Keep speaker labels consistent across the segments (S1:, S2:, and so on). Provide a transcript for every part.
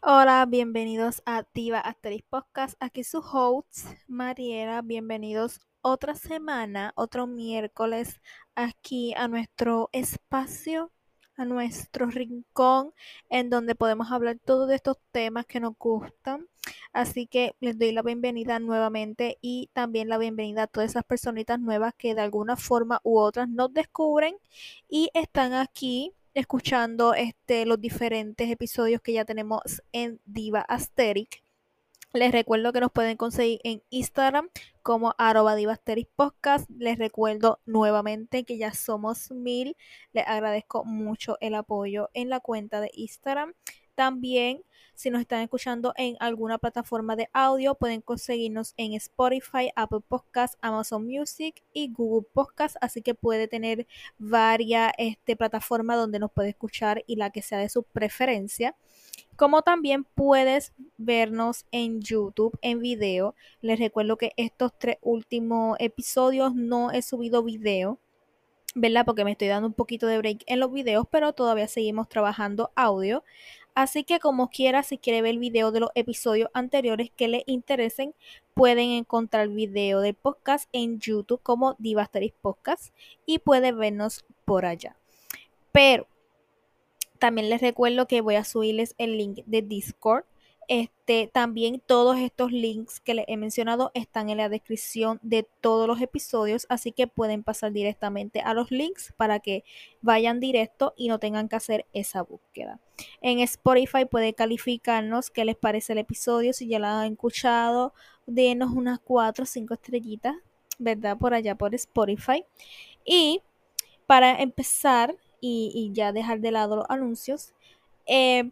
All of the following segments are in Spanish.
S1: Hola, bienvenidos a Diva Asteris Podcast. Aquí su host, Mariela. Bienvenidos otra semana, otro miércoles, aquí a nuestro espacio, a nuestro rincón, en donde podemos hablar todos estos temas que nos gustan. Así que les doy la bienvenida nuevamente y también la bienvenida a todas esas personitas nuevas que de alguna forma u otra nos descubren y están aquí escuchando este, los diferentes episodios que ya tenemos en Diva Asteric. Les recuerdo que nos pueden conseguir en Instagram como arroba podcast. Les recuerdo nuevamente que ya somos mil. Les agradezco mucho el apoyo en la cuenta de Instagram. También, si nos están escuchando en alguna plataforma de audio, pueden conseguirnos en Spotify, Apple Podcasts, Amazon Music y Google Podcasts. Así que puede tener varias este, plataformas donde nos puede escuchar y la que sea de su preferencia. Como también puedes vernos en YouTube en video. Les recuerdo que estos tres últimos episodios no he subido video ¿verdad? Porque me estoy dando un poquito de break en los videos, pero todavía seguimos trabajando audio. Así que como quiera, si quiere ver el video de los episodios anteriores que le interesen, pueden encontrar el video del podcast en YouTube como Divasteris Podcast y puede vernos por allá. Pero también les recuerdo que voy a subirles el link de Discord este, también todos estos links que les he mencionado están en la descripción de todos los episodios, así que pueden pasar directamente a los links para que vayan directo y no tengan que hacer esa búsqueda. En Spotify puede calificarnos qué les parece el episodio, si ya lo han escuchado, denos unas 4 o 5 estrellitas, ¿verdad? Por allá por Spotify. Y para empezar y, ya dejar de lado los anuncios, eh,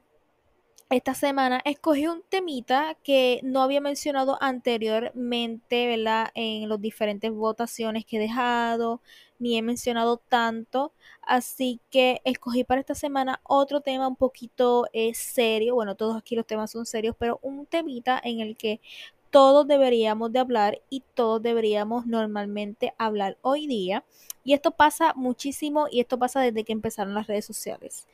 S1: esta semana escogí un temita que no había mencionado anteriormente, ¿verdad? En las diferentes votaciones que he dejado, ni he mencionado tanto. Así que escogí para esta semana otro tema un poquito eh, serio. Bueno, todos aquí los temas son serios, pero un temita en el que todos deberíamos de hablar y todos deberíamos normalmente hablar hoy día. Y esto pasa muchísimo y esto pasa desde que empezaron las redes sociales.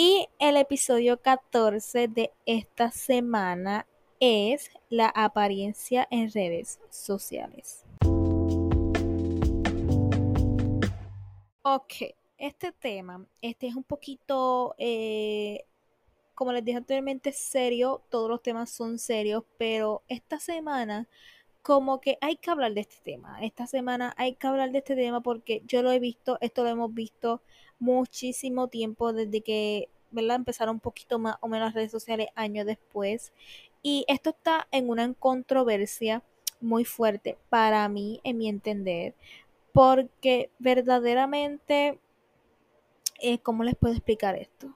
S1: Y el episodio 14 de esta semana es la apariencia en redes sociales. Ok, este tema, este es un poquito, eh, como les dije anteriormente, serio, todos los temas son serios, pero esta semana como que hay que hablar de este tema. Esta semana hay que hablar de este tema porque yo lo he visto, esto lo hemos visto muchísimo tiempo desde que ¿verdad? empezaron un poquito más o menos las redes sociales años después. Y esto está en una controversia muy fuerte para mí, en mi entender, porque verdaderamente, eh, ¿cómo les puedo explicar esto?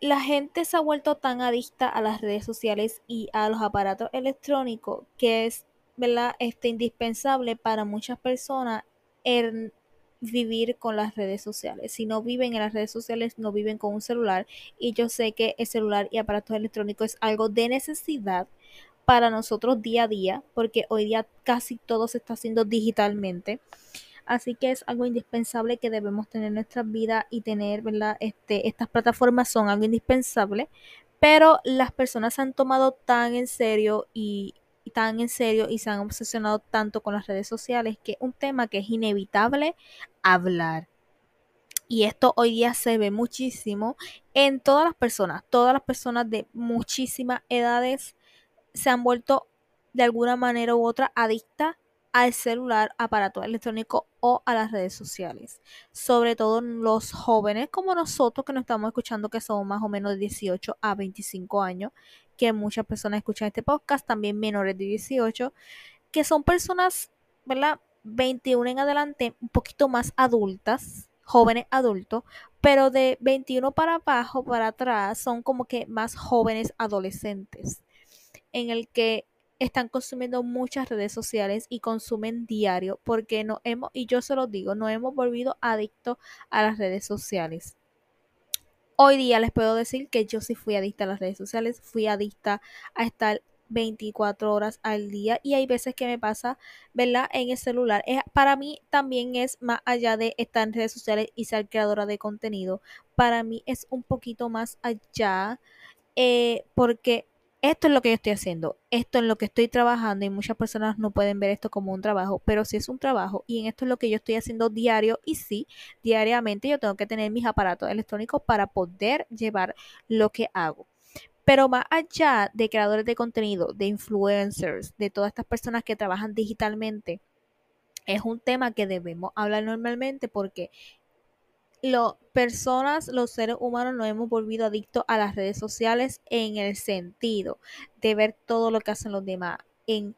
S1: La gente se ha vuelto tan adicta a las redes sociales y a los aparatos electrónicos que es, ¿verdad? Este, indispensable para muchas personas el vivir con las redes sociales. Si no viven en las redes sociales, no viven con un celular. Y yo sé que el celular y aparatos electrónicos es algo de necesidad para nosotros día a día, porque hoy día casi todo se está haciendo digitalmente. Así que es algo indispensable que debemos tener en nuestra vida y tener, ¿verdad? Este, estas plataformas son algo indispensable, pero las personas se han tomado tan en serio y, tan en serio y se han obsesionado tanto con las redes sociales que es un tema que es inevitable hablar. Y esto hoy día se ve muchísimo en todas las personas, todas las personas de muchísimas edades se han vuelto de alguna manera u otra adictas al celular, aparato electrónico o a las redes sociales. Sobre todo los jóvenes como nosotros que nos estamos escuchando que somos más o menos de 18 a 25 años, que muchas personas escuchan este podcast, también menores de 18, que son personas, ¿verdad? 21 en adelante, un poquito más adultas, jóvenes adultos, pero de 21 para abajo, para atrás, son como que más jóvenes adolescentes, en el que están consumiendo muchas redes sociales y consumen diario porque no hemos, y yo se lo digo, no hemos volvido adictos a las redes sociales. Hoy día les puedo decir que yo sí fui adicta a las redes sociales, fui adicta a estar 24 horas al día y hay veces que me pasa, ¿verdad? En el celular. Es, para mí también es más allá de estar en redes sociales y ser creadora de contenido. Para mí es un poquito más allá eh, porque esto es lo que yo estoy haciendo, esto es lo que estoy trabajando y muchas personas no pueden ver esto como un trabajo, pero sí es un trabajo y en esto es lo que yo estoy haciendo diario y sí, diariamente yo tengo que tener mis aparatos electrónicos para poder llevar lo que hago. Pero más allá de creadores de contenido, de influencers, de todas estas personas que trabajan digitalmente, es un tema que debemos hablar normalmente porque las personas, los seres humanos nos hemos volvido adictos a las redes sociales en el sentido de ver todo lo que hacen los demás, en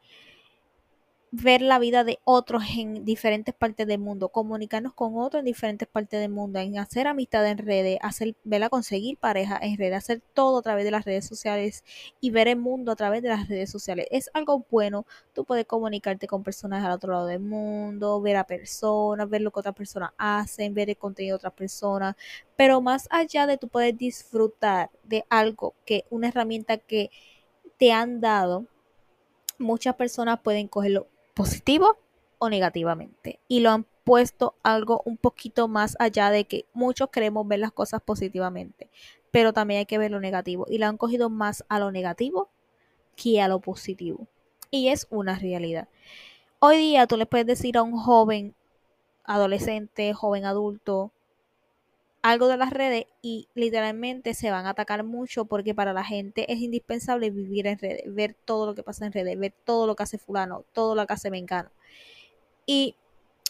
S1: ver la vida de otros en diferentes partes del mundo, comunicarnos con otros en diferentes partes del mundo, en hacer amistad en redes, hacer, verla conseguir pareja en redes, hacer todo a través de las redes sociales y ver el mundo a través de las redes sociales. Es algo bueno, tú puedes comunicarte con personas al otro lado del mundo, ver a personas, ver lo que otras personas hacen, ver el contenido de otras personas, pero más allá de tú poder disfrutar de algo que una herramienta que te han dado, muchas personas pueden cogerlo positivo o negativamente. Y lo han puesto algo un poquito más allá de que muchos queremos ver las cosas positivamente, pero también hay que ver lo negativo. Y lo han cogido más a lo negativo que a lo positivo. Y es una realidad. Hoy día tú le puedes decir a un joven, adolescente, joven adulto, algo de las redes y literalmente se van a atacar mucho porque para la gente es indispensable vivir en redes, ver todo lo que pasa en redes, ver todo lo que hace fulano, todo lo que hace mengano. Y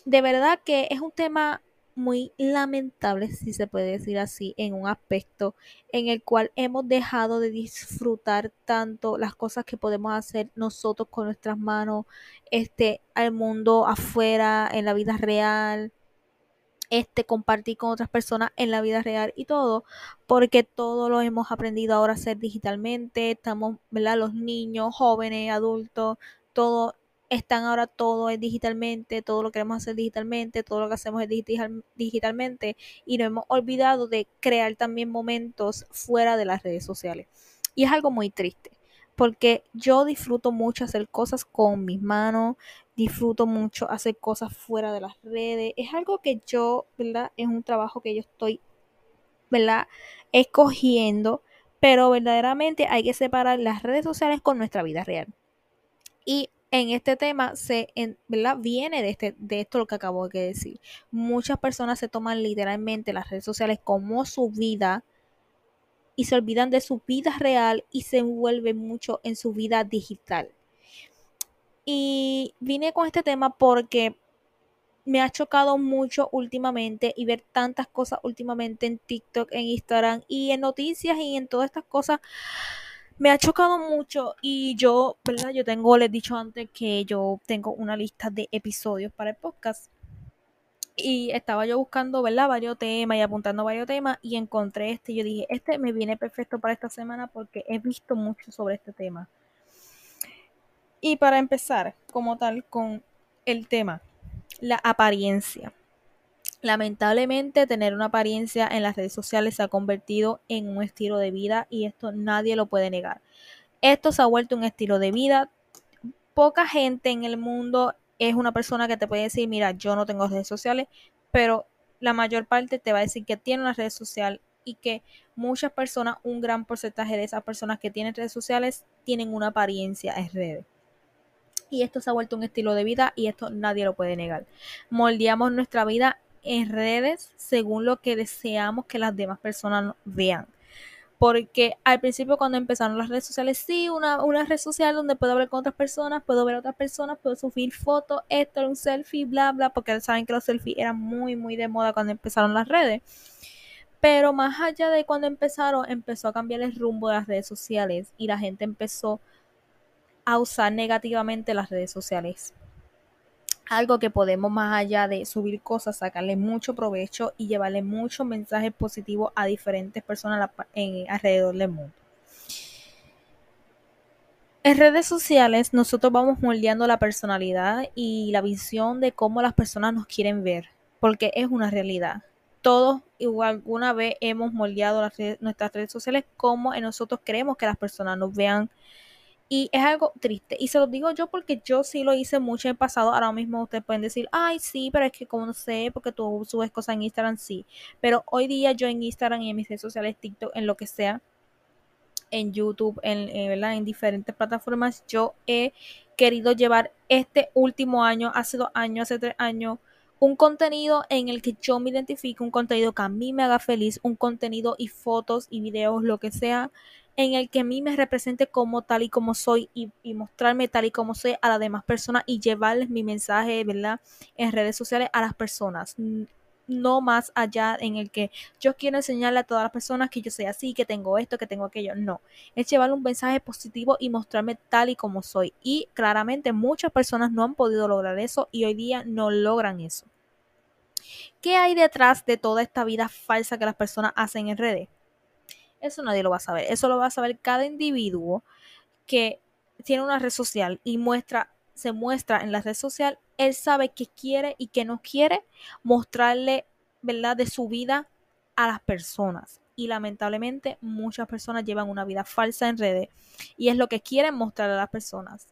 S1: de verdad que es un tema muy lamentable, si se puede decir así, en un aspecto en el cual hemos dejado de disfrutar tanto las cosas que podemos hacer nosotros con nuestras manos, este, al mundo afuera, en la vida real, este, compartir con otras personas en la vida real y todo, porque todo lo hemos aprendido ahora a hacer digitalmente, estamos, ¿verdad? Los niños, jóvenes, adultos, todo, están ahora todo es digitalmente, todo lo queremos hacer digitalmente, todo lo que hacemos es digital, digitalmente y nos hemos olvidado de crear también momentos fuera de las redes sociales. Y es algo muy triste, porque yo disfruto mucho hacer cosas con mis manos, disfruto mucho hacer cosas fuera de las redes. Es algo que yo, ¿verdad? Es un trabajo que yo estoy, ¿verdad? Escogiendo, pero verdaderamente hay que separar las redes sociales con nuestra vida real. Y en este tema se, ¿verdad? Viene de, este, de esto lo que acabo de decir. Muchas personas se toman literalmente las redes sociales como su vida y se olvidan de su vida real y se envuelven mucho en su vida digital. Y vine con este tema porque me ha chocado mucho últimamente y ver tantas cosas últimamente en TikTok, en Instagram y en noticias y en todas estas cosas. Me ha chocado mucho y yo, ¿verdad? Yo tengo, les he dicho antes que yo tengo una lista de episodios para el podcast. Y estaba yo buscando, ¿verdad? Varios temas y apuntando varios temas y encontré este. Yo dije, este me viene perfecto para esta semana porque he visto mucho sobre este tema. Y para empezar, como tal, con el tema, la apariencia. Lamentablemente, tener una apariencia en las redes sociales se ha convertido en un estilo de vida y esto nadie lo puede negar. Esto se ha vuelto un estilo de vida. Poca gente en el mundo es una persona que te puede decir, mira, yo no tengo redes sociales, pero la mayor parte te va a decir que tiene una red social y que muchas personas, un gran porcentaje de esas personas que tienen redes sociales, tienen una apariencia en redes y esto se ha vuelto un estilo de vida y esto nadie lo puede negar. Moldeamos nuestra vida en redes según lo que deseamos que las demás personas vean. Porque al principio cuando empezaron las redes sociales, sí, una, una red social donde puedo hablar con otras personas, puedo ver a otras personas, puedo subir fotos, esto, un selfie, bla, bla, porque saben que los selfies eran muy, muy de moda cuando empezaron las redes. Pero más allá de cuando empezaron, empezó a cambiar el rumbo de las redes sociales y la gente empezó a usar negativamente las redes sociales. Algo que podemos más allá de subir cosas, sacarle mucho provecho y llevarle muchos mensajes positivos a diferentes personas en, alrededor del mundo. En redes sociales nosotros vamos moldeando la personalidad y la visión de cómo las personas nos quieren ver, porque es una realidad. Todos igual alguna vez hemos moldeado nuestras redes sociales como en nosotros queremos que las personas nos vean Y es algo triste. Y se lo digo yo porque yo sí lo hice mucho en el pasado. Ahora mismo ustedes pueden decir, ay, sí, pero es que como no sé, porque tú subes cosas en Instagram, sí. Pero hoy día yo en Instagram y en mis redes sociales, TikTok, en lo que sea, en YouTube, en, eh, ¿verdad? en diferentes plataformas, yo he querido llevar este último año, hace dos años, hace tres años, un contenido en el que yo me identifique, un contenido que a mí me haga feliz, un contenido y fotos y videos, lo que sea, en el que a mí me represente como tal y como soy y, mostrarme tal y como soy a las demás personas y llevarles mi mensaje, ¿verdad? En redes sociales a las personas no más allá en el que yo quiero enseñarle a todas las personas que yo soy así, que tengo esto, que tengo aquello. No, es llevar un mensaje positivo y mostrarme tal y como soy. Y claramente muchas personas no han podido lograr eso y hoy día no logran eso. ¿Qué hay detrás de toda esta vida falsa que las personas hacen en redes? Eso nadie lo va a saber. Eso lo va a saber cada individuo que tiene una red social y muestra se muestra en la red social, él sabe qué quiere y qué no quiere mostrarle, ¿verdad?, de su vida a las personas. Y lamentablemente muchas personas llevan una vida falsa en redes y es lo que quieren mostrar a las personas.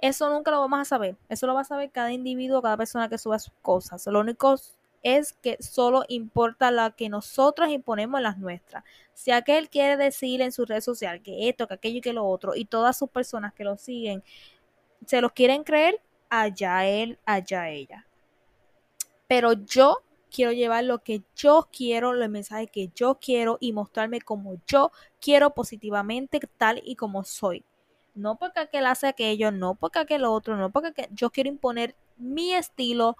S1: Eso nunca lo vamos a saber. Eso lo va a saber cada individuo, cada persona que suba sus cosas. Lo único es que solo importa la que nosotros imponemos en las nuestras. Si aquel quiere decir en su red social que esto, que aquello y que lo otro, y todas sus personas que lo siguen se los quieren creer, allá él, allá ella. Pero yo quiero llevar lo que yo quiero, los mensajes que yo quiero y mostrarme como yo quiero positivamente, tal y como soy. No porque aquel hace aquello, no porque aquel otro, no porque yo quiero imponer mi estilo,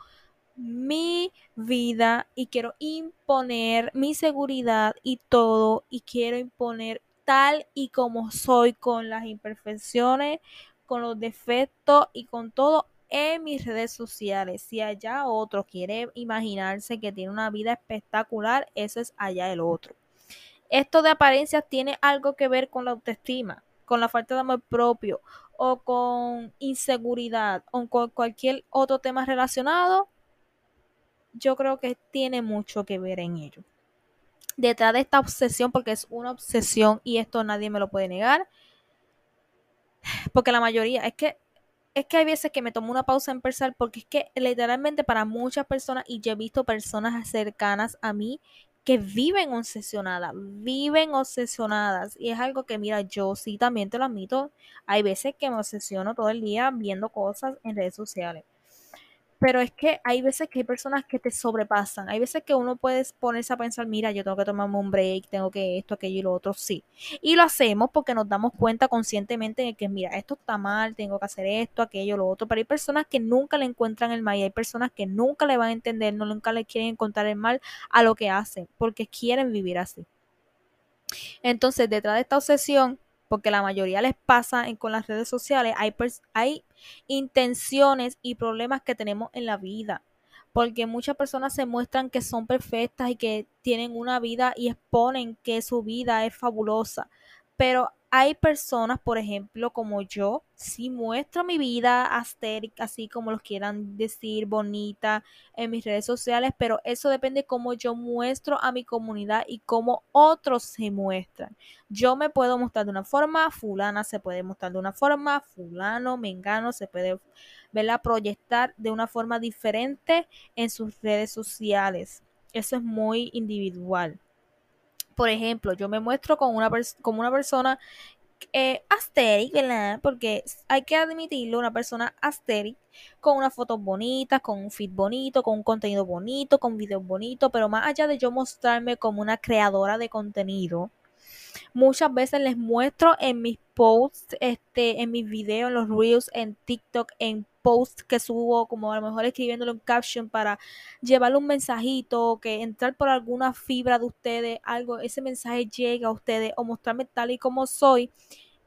S1: mi vida y quiero imponer mi seguridad y todo y quiero imponer tal y como soy con las imperfecciones, con los defectos y con todo en mis redes sociales. Si allá otro quiere imaginarse que tiene una vida espectacular, eso es allá el otro. Esto de apariencias tiene algo que ver con la autoestima, con la falta de amor propio o con inseguridad o con cualquier otro tema relacionado. Yo creo que tiene mucho que ver en ello. Detrás de esta obsesión, porque es una obsesión y esto nadie me lo puede negar, porque la mayoría, es que es que hay veces que me tomo una pausa en pensar porque es que literalmente para muchas personas, y yo he visto personas cercanas a mí que viven obsesionadas, viven obsesionadas. Y es algo que, mira, yo sí también te lo admito. Hay veces que me obsesiono todo el día viendo cosas en redes sociales. Pero es que hay veces que hay personas que te sobrepasan. Hay veces que uno puede ponerse a pensar, mira, yo tengo que tomarme un break, tengo que esto, aquello y lo otro, sí. Y lo hacemos porque nos damos cuenta conscientemente de que, mira, esto está mal, tengo que hacer esto, aquello, lo otro. Pero hay personas que nunca le encuentran el mal y hay personas que nunca le van a entender, no nunca le quieren encontrar el mal a lo que hacen, porque quieren vivir así. Entonces, detrás de esta obsesión porque la mayoría les pasa con las redes sociales, hay, hay intenciones y problemas que tenemos en la vida. Porque muchas personas se muestran que son perfectas y que tienen una vida y exponen que su vida es fabulosa. Pero hay personas, por ejemplo, como yo, si muestro mi vida astérica, así como los quieran decir, bonita en mis redes sociales, pero eso depende cómo yo muestro a mi comunidad y cómo otros se muestran. Yo me puedo mostrar de una forma, fulana se puede mostrar de una forma, fulano, mengano se puede verla proyectar de una forma diferente en sus redes sociales. Eso es muy individual por ejemplo, yo me muestro como una, como una persona eh, ¿verdad? Porque hay que admitirlo, una persona asteric con unas fotos bonitas, con un feed bonito, con un contenido bonito, con videos bonitos, pero más allá de yo mostrarme como una creadora de contenido, muchas veces les muestro en mis posts, este, en mis videos, en los reels, en TikTok, en post que subo, como a lo mejor escribiéndolo en caption para llevarle un mensajito, que entrar por alguna fibra de ustedes, algo, ese mensaje llega a ustedes o mostrarme tal y como soy.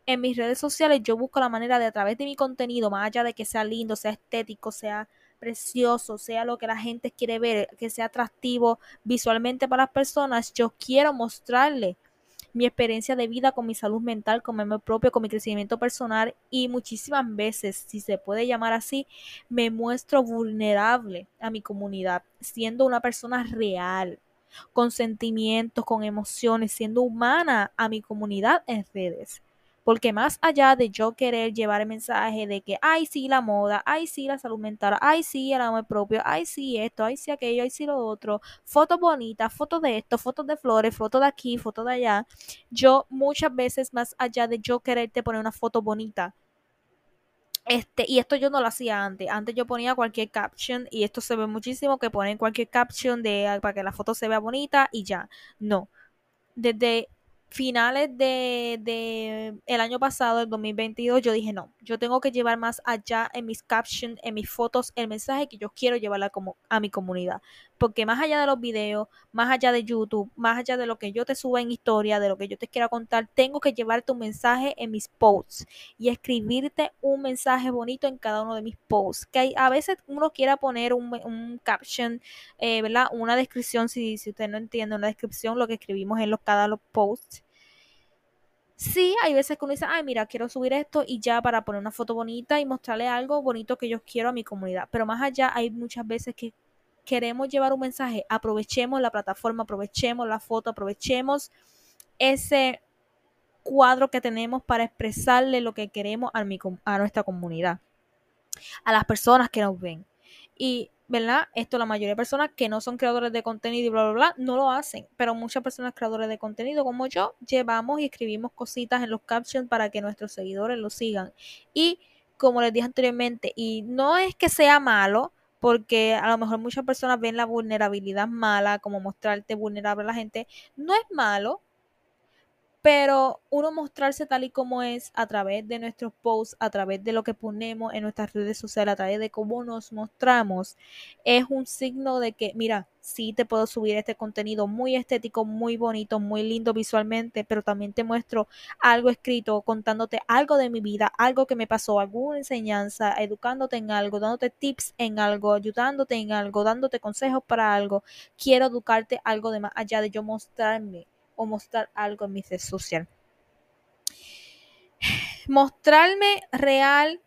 S1: En mis redes sociales yo busco la manera de a través de mi contenido, más allá de que sea lindo, sea estético, sea precioso, sea lo que la gente quiere ver, que sea atractivo visualmente para las personas, yo quiero mostrarle mi experiencia de vida con mi salud mental, con mi propio, con mi crecimiento personal y muchísimas veces, si se puede llamar así, me muestro vulnerable a mi comunidad, siendo una persona real, con sentimientos, con emociones, siendo humana a mi comunidad en redes. Porque más allá de yo querer llevar el mensaje de que, ay, sí, la moda, ay, sí, la salud mental, ay, sí, el amor propio, ay, sí, esto, ay, sí, aquello, ay, sí, lo otro, fotos bonitas, fotos de esto, fotos de flores, fotos de aquí, fotos de allá, yo muchas veces más allá de yo quererte poner una foto bonita, este, y esto yo no lo hacía antes. Antes yo ponía cualquier caption y esto se ve muchísimo que ponen cualquier caption de para que la foto se vea bonita y ya. No. Desde finales de, de, el año pasado, el 2022, yo dije, no, yo tengo que llevar más allá en mis captions, en mis fotos, el mensaje que yo quiero llevarla como a mi comunidad. Porque más allá de los videos, más allá de YouTube, más allá de lo que yo te suba en historia, de lo que yo te quiera contar, tengo que llevar tu mensaje en mis posts y escribirte un mensaje bonito en cada uno de mis posts. Que a veces uno quiera poner un, un caption, eh, ¿verdad? Una descripción, si, si usted no entiende, una descripción, lo que escribimos en los, cada los posts Sí, hay veces que uno dice, ay, mira, quiero subir esto y ya para poner una foto bonita y mostrarle algo bonito que yo quiero a mi comunidad. Pero más allá, hay muchas veces que queremos llevar un mensaje, aprovechemos la plataforma, aprovechemos la foto, aprovechemos ese cuadro que tenemos para expresarle lo que queremos a, a nuestra comunidad, a las personas que nos ven. Y ¿verdad? Esto la mayoría de personas que no son creadores de contenido y bla, bla, bla, no lo hacen. Pero muchas personas creadores de contenido como yo llevamos y escribimos cositas en los captions para que nuestros seguidores lo sigan. Y como les dije anteriormente, y no es que sea malo, porque a lo mejor muchas personas ven la vulnerabilidad mala, como mostrarte vulnerable a la gente, no es malo, pero uno mostrarse tal y como es a través de nuestros posts, a través de lo que ponemos en nuestras redes sociales, a través de cómo nos mostramos, es un signo de que, mira, sí te puedo subir este contenido muy estético, muy bonito, muy lindo visualmente, pero también te muestro algo escrito, contándote algo de mi vida, algo que me pasó, alguna enseñanza, educándote en algo, dándote tips en algo, ayudándote en algo, dándote consejos para algo. Quiero educarte algo de más allá de yo mostrarme o mostrar algo en mi red social. Mostrarme real,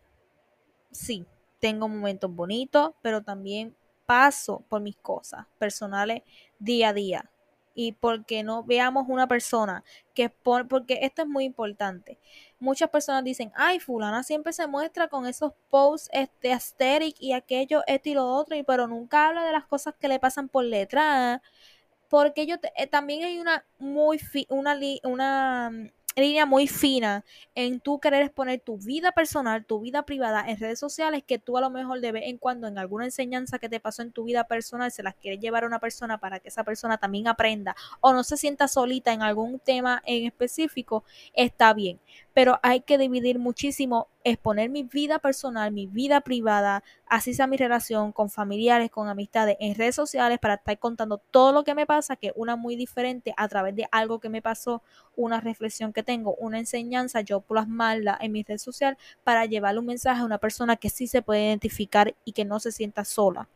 S1: sí, tengo momentos bonitos, pero también paso por mis cosas personales día a día. Y porque no veamos una persona que por, porque esto es muy importante. Muchas personas dicen, ay, fulana siempre se muestra con esos posts este y aquello, esto y lo otro, y pero nunca habla de las cosas que le pasan por letra porque yo eh, también hay una muy una, una mm, línea muy fina en tú querer exponer tu vida personal, tu vida privada en redes sociales que tú a lo mejor de vez en cuando en alguna enseñanza que te pasó en tu vida personal se las quieres llevar a una persona para que esa persona también aprenda o no se sienta solita en algún tema en específico, está bien pero hay que dividir muchísimo, exponer mi vida personal, mi vida privada, así sea mi relación con familiares, con amistades, en redes sociales para estar contando todo lo que me pasa, que una muy diferente a través de algo que me pasó, una reflexión que tengo, una enseñanza, yo plasmarla en mi red social para llevarle un mensaje a una persona que sí se puede identificar y que no se sienta sola.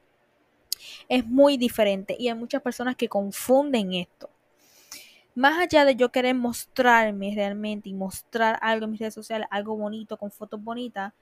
S1: Es muy diferente y hay muchas personas que confunden esto más allá de yo querer mostrarme realmente y mostrar algo en mis redes sociales, algo bonito, con fotos bonitas,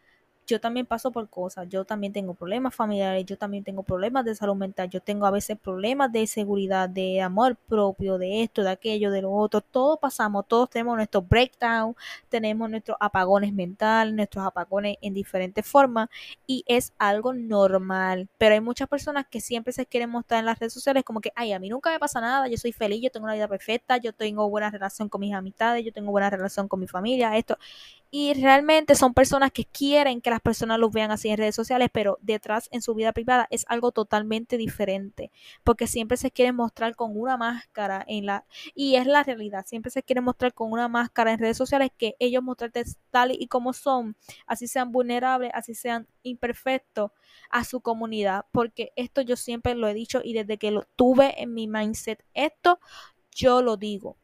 S1: yo también paso por cosas, yo también tengo problemas familiares, yo también tengo problemas de salud mental, yo tengo a veces problemas de seguridad, de amor propio, de esto, de aquello, de lo otro, todos pasamos, todos tenemos nuestros breakdown, tenemos nuestros apagones mentales, nuestros apagones en diferentes formas y es algo normal, pero hay muchas personas que siempre se quieren mostrar en las redes sociales como que, ay, a mí nunca me pasa nada, yo soy feliz, yo tengo una vida perfecta, yo tengo buena relación con mis amistades, yo tengo buena relación con mi familia, esto, y realmente son personas que quieren que las personas los vean así en redes sociales, pero detrás en su vida privada es algo totalmente diferente, porque siempre se quieren mostrar con una máscara en la y es la realidad, siempre se quieren mostrar con una máscara en redes sociales que ellos mostrarte tal y como son, así sean vulnerables, así sean imperfectos a su comunidad, porque esto yo siempre lo he dicho y desde que lo tuve en mi mindset, esto yo lo digo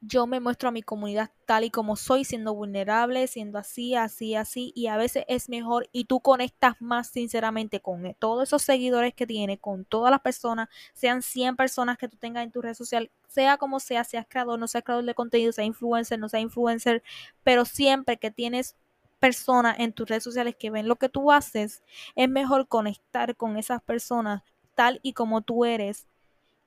S1: yo me muestro a mi comunidad tal y como soy, siendo vulnerable, siendo así, así, así, y a veces es mejor y tú conectas más sinceramente con e, todos esos seguidores que tienes, con todas las personas, sean 100 personas que tú tengas en tu red social, sea como sea, seas creador, no seas creador de contenido, sea influencer, no sea influencer, pero siempre que tienes personas en tus redes sociales que ven lo que tú haces, es mejor conectar con esas personas tal y como tú eres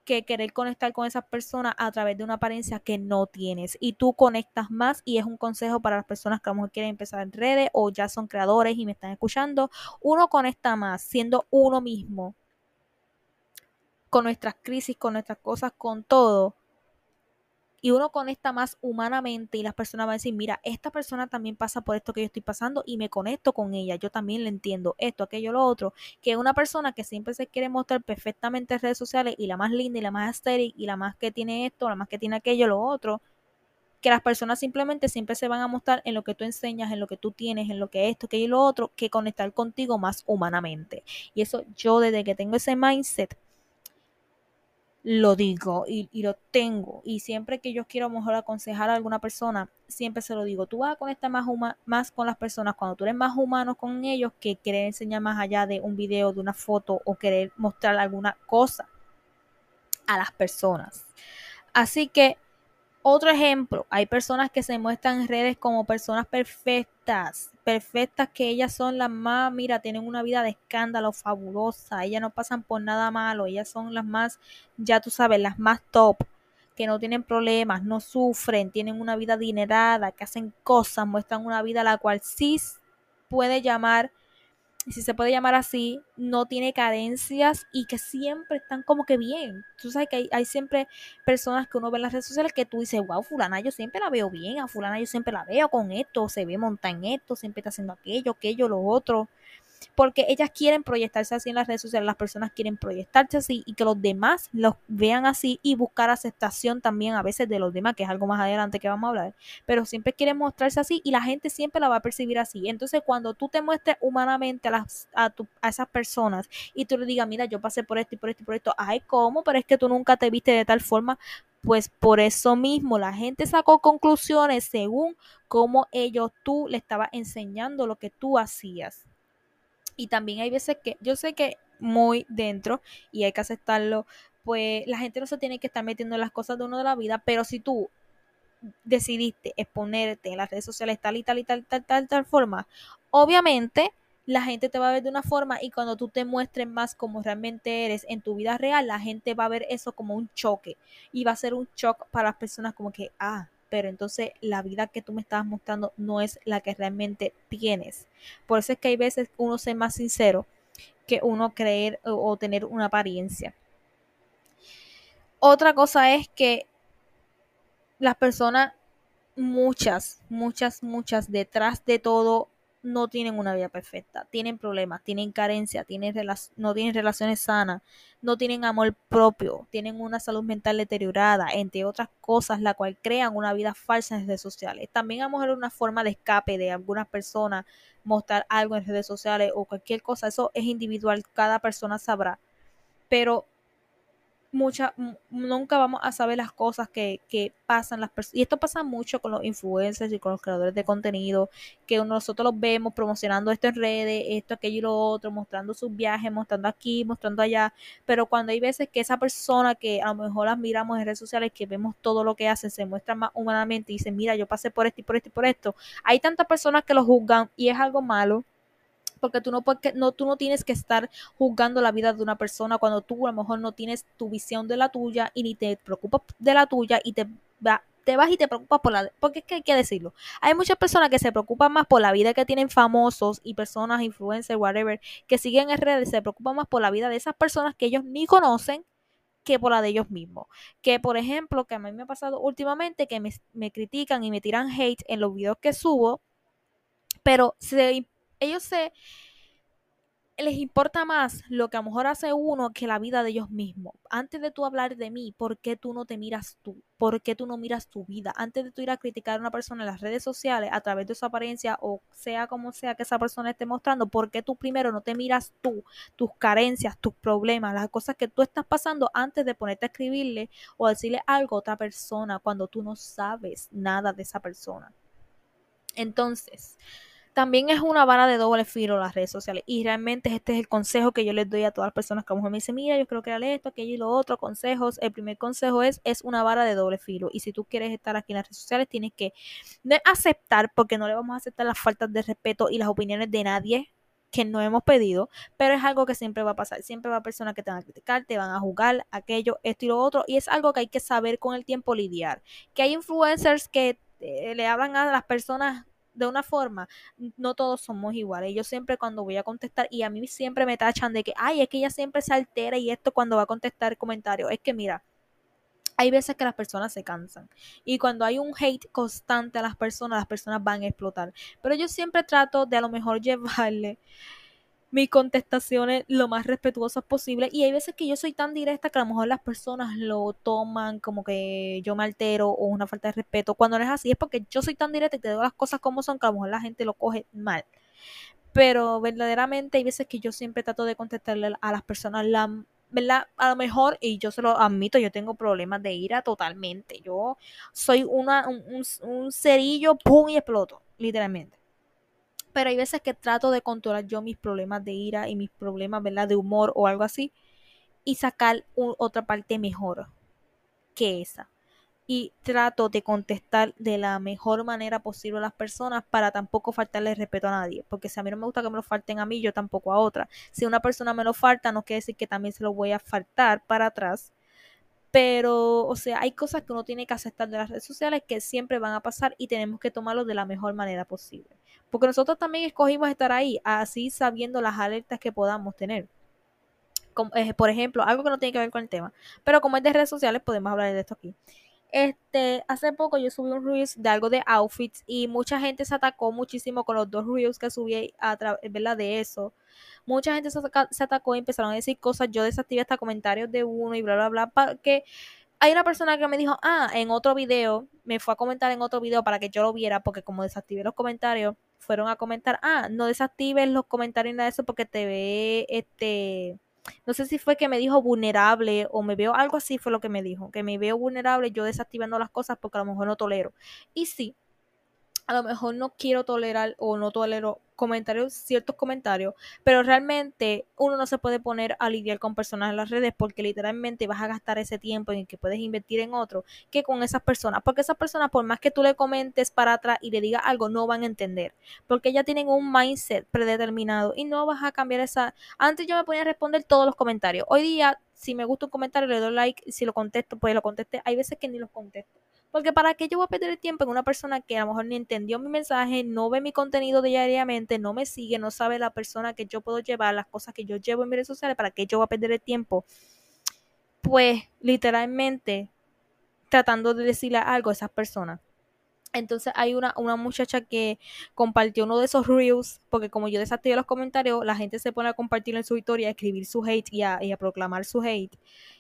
S1: que querer conectar con esas personas a través de una apariencia que no tienes. Y tú conectas más y es un consejo para las personas que a lo mejor quieren empezar en redes o ya son creadores y me están escuchando. Uno conecta más siendo uno mismo con nuestras crisis, con nuestras cosas, con todo y uno conecta más humanamente y las personas van a decir, mira, esta persona también pasa por esto que yo estoy pasando y me conecto con ella, yo también le entiendo esto, aquello, lo otro, que una persona que siempre se quiere mostrar perfectamente en redes sociales y la más linda y la más estéril y la más que tiene esto, la más que tiene aquello, lo otro, que las personas simplemente siempre se van a mostrar en lo que tú enseñas, en lo que tú tienes, en lo que esto, que y lo otro, que conectar contigo más humanamente. Y eso yo desde que tengo ese mindset, lo digo y, lo tengo. Y siempre que yo quiero mejor aconsejar a alguna persona, siempre se lo digo. Tú vas a conectar más, más con las personas cuando tú eres más humano con ellos que querer enseñar más allá de un video, de una foto o querer mostrar alguna cosa a las personas. Así que otro ejemplo, hay personas que se muestran en redes como personas perfectas, perfectas que ellas son las más, mira, tienen una vida de escándalo fabulosa, ellas no pasan por nada malo, ellas son las más, ya tú sabes, las más top, que no tienen problemas, no sufren, tienen una vida adinerada, que hacen cosas, muestran una vida la cual sí puede llamar si se puede llamar así, no tiene carencias y que siempre están como que bien. Tú sabes que hay, siempre personas que uno ve en las redes sociales que tú dices, wow, fulana, yo siempre la veo bien, a fulana yo siempre la veo con esto, se ve monta en esto, siempre está haciendo aquello, aquello, lo otro porque ellas quieren proyectarse así en las redes sociales, las personas quieren proyectarse así y que los demás los vean así y buscar aceptación también a veces de los demás, que es algo más adelante que vamos a hablar, pero siempre quieren mostrarse así y la gente siempre la va a percibir así. Entonces, cuando tú te muestres humanamente a, a, a esas personas y tú le digas, mira, yo pasé por esto y por esto y por esto, ay, ¿cómo? Pero es que tú nunca te viste de tal forma, pues por eso mismo la gente sacó conclusiones según cómo ellos tú le estabas enseñando lo que tú hacías. Y también hay veces que yo sé que muy dentro y hay que aceptarlo, pues la gente no se tiene que estar metiendo en las cosas de uno de la vida, pero si tú decidiste exponerte en las redes sociales tal y tal y tal, tal, tal, tal forma, obviamente la gente te va a ver de una forma y cuando tú te muestres más como realmente eres en tu vida real, la gente va a ver eso como un choque y va a ser un shock para las personas como que, ah, pero entonces la vida que tú me estabas mostrando no es la que realmente tienes. Por eso es que hay veces uno ser más sincero que uno creer o, tener una apariencia. Otra cosa es que las personas, muchas, muchas, muchas, detrás de todo no tienen una vida perfecta, tienen problemas, tienen carencia, tienen no tienen relaciones sanas, no tienen amor propio, tienen una salud mental deteriorada, entre otras cosas, la cual crean una vida falsa en redes sociales. También a lo una forma de escape de algunas personas mostrar algo en redes sociales o cualquier cosa, eso es individual, cada persona sabrá. Pero mucha, nunca vamos a saber las cosas que, que pasan las personas. Y esto pasa mucho con los influencers y con los creadores de contenido, que nosotros los vemos promocionando esto en redes, esto, aquello y lo otro, mostrando sus viajes, mostrando aquí, mostrando allá. Pero cuando hay veces que esa persona que a lo mejor miramos en redes sociales, que vemos todo lo que hacen, se muestra más humanamente y dicen, mira, yo pasé por esto y por esto y por esto. Hay tantas personas que lo juzgan y es algo malo porque tú no, puedes, no, tú no tienes que estar juzgando la vida de una persona cuando tú a lo mejor no tienes tu visión de la tuya y ni te preocupas de la tuya y te, te vas y te preocupas por la... Porque es que hay que decirlo. Hay muchas personas que se preocupan más por la vida que tienen famosos y personas, influencers, whatever, que siguen en redes, se preocupan más por la vida de esas personas que ellos ni conocen que por la de ellos mismos. Que por ejemplo, que a mí me ha pasado últimamente que me, me critican y me tiran hate en los videos que subo, pero se ellos se les importa más lo que a lo mejor hace uno que la vida de ellos mismos. Antes de tú hablar de mí, ¿por qué tú no te miras tú? ¿Por qué tú no miras tu vida? Antes de tú ir a criticar a una persona en las redes sociales a través de su apariencia o sea como sea que esa persona esté mostrando, ¿por qué tú primero no te miras tú, tus carencias, tus problemas, las cosas que tú estás pasando antes de ponerte a escribirle o decirle algo a otra persona cuando tú no sabes nada de esa persona? Entonces, también es una vara de doble filo las redes sociales. Y realmente este es el consejo que yo les doy a todas las personas que a lo mejor me dicen, mira, yo creo que era esto, aquello y lo otro, consejos. El primer consejo es, es una vara de doble filo. Y si tú quieres estar aquí en las redes sociales, tienes que aceptar, porque no le vamos a aceptar las faltas de respeto y las opiniones de nadie, que no hemos pedido, pero es algo que siempre va a pasar. Siempre va a personas que te van a criticar, te van a jugar, aquello, esto y lo otro, y es algo que hay que saber con el tiempo lidiar. Que hay influencers que eh, le hablan a las personas de una forma, no todos somos iguales. Yo siempre cuando voy a contestar, y a mí siempre me tachan de que, ay, es que ella siempre se altera y esto cuando va a contestar comentarios. Es que mira, hay veces que las personas se cansan. Y cuando hay un hate constante a las personas, las personas van a explotar. Pero yo siempre trato de a lo mejor llevarle mis contestaciones lo más respetuosas posible. Y hay veces que yo soy tan directa que a lo mejor las personas lo toman como que yo me altero o una falta de respeto. Cuando no es así, es porque yo soy tan directa y te digo las cosas como son que a lo mejor la gente lo coge mal. Pero verdaderamente hay veces que yo siempre trato de contestarle a las personas la ¿verdad? A lo mejor, y yo se lo admito, yo tengo problemas de ira totalmente. Yo soy una, un, un cerillo, pum, y exploto, literalmente pero hay veces que trato de controlar yo mis problemas de ira y mis problemas, ¿verdad? De humor o algo así y sacar otra parte mejor que esa. Y trato de contestar de la mejor manera posible a las personas para tampoco faltarle respeto a nadie. Porque si a mí no me gusta que me lo falten a mí, yo tampoco a otra. Si una persona me lo falta, no quiere decir que también se lo voy a faltar para atrás. Pero, o sea, hay cosas que uno tiene que aceptar de las redes sociales que siempre van a pasar y tenemos que tomarlo de la mejor manera posible. Porque nosotros también escogimos estar ahí, así sabiendo las alertas que podamos tener. Eh, por ejemplo, algo que no tiene que ver con el tema, pero como es de redes sociales, podemos hablar de esto aquí. Este, hace poco yo subí un review de algo de outfits y mucha gente se atacó muchísimo con los dos reviews que subí a través, De eso. Mucha gente se, se, atacó y empezaron a decir cosas. Yo desactivé hasta comentarios de uno y bla, bla, bla. Porque hay una persona que me dijo, ah, en otro video, me fue a comentar en otro video para que yo lo viera, porque como desactivé los comentarios, fueron a comentar, ah, no desactives los comentarios nada de eso porque te ve, este, no sé si fue que me dijo vulnerable o me veo algo así fue lo que me dijo, que me veo vulnerable yo desactivando las cosas porque a lo mejor no tolero. Y sí, a lo mejor no quiero tolerar o no tolero comentarios, ciertos comentarios, pero realmente uno no se puede poner a lidiar con personas en las redes porque literalmente vas a gastar ese tiempo en el que puedes invertir en otro que con esas personas, porque esas personas por más que tú le comentes para atrás y le digas algo no van a entender, porque ya tienen un mindset predeterminado y no vas a cambiar esa, antes yo me ponía a responder todos los comentarios, hoy día si me gusta un comentario le doy like, si lo contesto pues lo contesté, hay veces que ni los contesto porque para qué yo voy a perder el tiempo en una persona que a lo mejor ni entendió mi mensaje, no ve mi contenido diariamente, no me sigue, no sabe la persona que yo puedo llevar, las cosas que yo llevo en mis redes sociales, para qué yo voy a perder el tiempo. Pues literalmente tratando de decirle algo a esas personas. Entonces hay una, una muchacha que compartió uno de esos reels, porque como yo desactivé los comentarios, la gente se pone a compartir en su historia, a escribir su hate y a, proclamar su hate.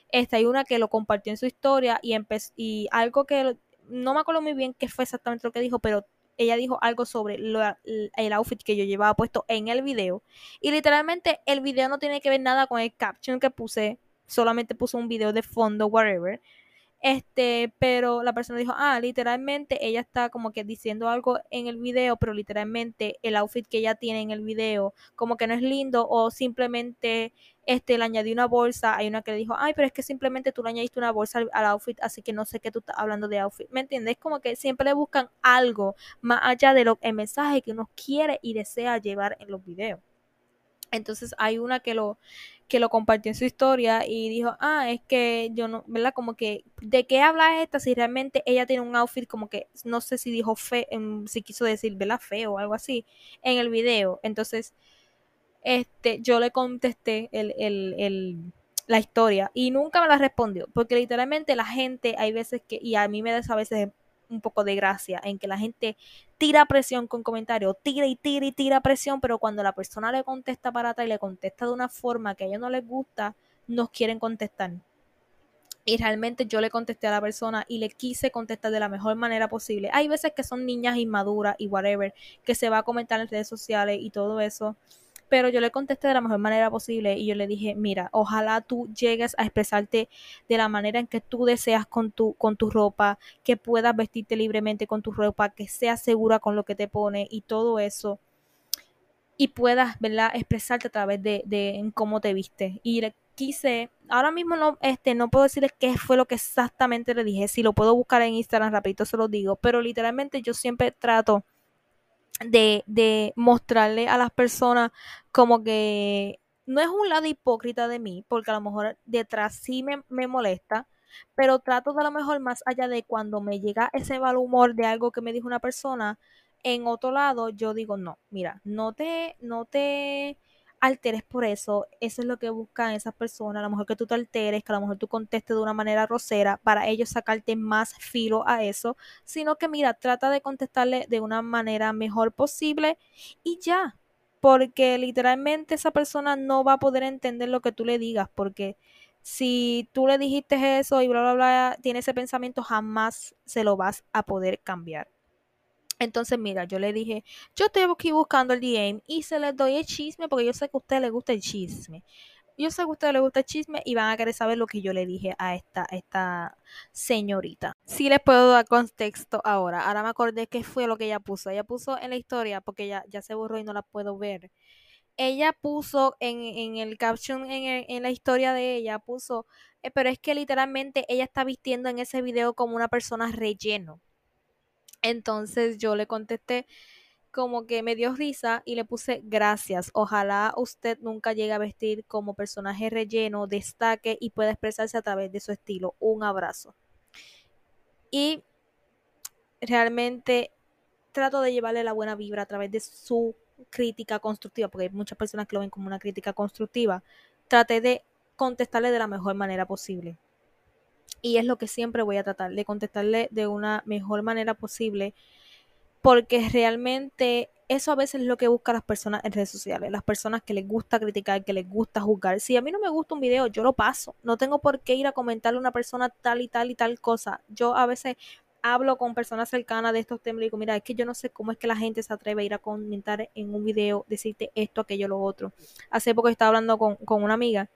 S1: Esta hay una que lo compartió en su historia y, y algo que no me acuerdo muy bien qué fue exactamente lo que dijo, pero ella dijo algo sobre el outfit que yo llevaba puesto en el video. Y literalmente el video no tiene que ver nada con el caption que puse, solamente puse un video de fondo, whatever. Este, pero la persona dijo, ah, literalmente ella está como que diciendo algo en el video, pero literalmente el outfit que ella tiene en el video como que no es lindo o simplemente este le añadió una bolsa. Hay una que le dijo, ay, pero es que simplemente tú le añadiste una bolsa al, outfit, así que no sé qué tú estás hablando de outfit. ¿Me entiendes? Como que siempre le buscan algo más allá de lo, el mensaje que uno quiere y desea llevar en los videos. Entonces hay una que lo, que lo compartió en su historia y dijo, ah, es que yo no, ¿verdad? Como que, ¿de qué habla esta? Si realmente ella tiene un outfit como que, no sé si dijo fe, si quiso decir, ¿verdad? Feo o algo así, en el video. Entonces, este, yo le contesté el, el, el, la historia y nunca me la respondió, porque literalmente la gente, hay veces que, y a mí me da a veces un poco de gracia en que la gente tira presión con comentarios, tira y tira y tira presión, pero cuando la persona le contesta para atrás y le contesta de una forma que a ellos no les gusta, nos quieren contestar. Y realmente yo le contesté a la persona y le quise contestar de la mejor manera posible. Hay veces que son niñas inmaduras y whatever, que se va a comentar en redes sociales y todo eso pero yo le contesté de la mejor manera posible y yo le dije, mira, ojalá tú llegues a expresarte de la manera en que tú deseas con tu, con tu ropa, que puedas vestirte libremente con tu ropa, que seas segura con lo que te pone y todo eso. Y puedas, ¿verdad?, expresarte a través de, de cómo te viste. Y le quise, ahora mismo no, este, no puedo decirles qué fue lo que exactamente le dije. Si lo puedo buscar en Instagram rapidito se lo digo. Pero literalmente yo siempre trato de, de mostrarle a las personas como que no es un lado hipócrita de mí, porque a lo mejor detrás sí me, me molesta, pero trato de a lo mejor más allá de cuando me llega ese mal humor de algo que me dijo una persona, en otro lado yo digo, no, mira, no te, no te alteres por eso, eso es lo que buscan esas personas, a lo mejor que tú te alteres, que a lo mejor tú contestes de una manera rosera para ellos sacarte más filo a eso, sino que mira, trata de contestarle de una manera mejor posible y ya, porque literalmente esa persona no va a poder entender lo que tú le digas, porque si tú le dijiste eso y bla, bla, bla, tiene ese pensamiento, jamás se lo vas a poder cambiar. Entonces, mira, yo le dije, yo estoy aquí buscando el DM y se les doy el chisme porque yo sé que a usted le gusta el chisme. Yo sé que a usted le gusta el chisme y van a querer saber lo que yo le dije a esta, esta señorita. Sí les puedo dar contexto ahora. Ahora me acordé qué fue lo que ella puso. Ella puso en la historia, porque ya, ya se borró y no la puedo ver. Ella puso en, en el caption, en, en la historia de ella, puso, eh, pero es que literalmente ella está vistiendo en ese video como una persona relleno. Entonces yo le contesté como que me dio risa y le puse gracias. Ojalá usted nunca llegue a vestir como personaje relleno, destaque y pueda expresarse a través de su estilo. Un abrazo. Y realmente trato de llevarle la buena vibra a través de su crítica constructiva, porque hay muchas personas que lo ven como una crítica constructiva. Traté de contestarle de la mejor manera posible. Y es lo que siempre voy a tratar, de contestarle de una mejor manera posible, porque realmente eso a veces es lo que buscan las personas en redes sociales, las personas que les gusta criticar, que les gusta juzgar. Si a mí no me gusta un video, yo lo paso. No tengo por qué ir a comentarle a una persona tal y tal y tal cosa. Yo a veces hablo con personas cercanas de estos temas y digo, mira, es que yo no sé cómo es que la gente se atreve a ir a comentar en un video, decirte esto, aquello, lo otro. Hace poco estaba hablando con, con una amiga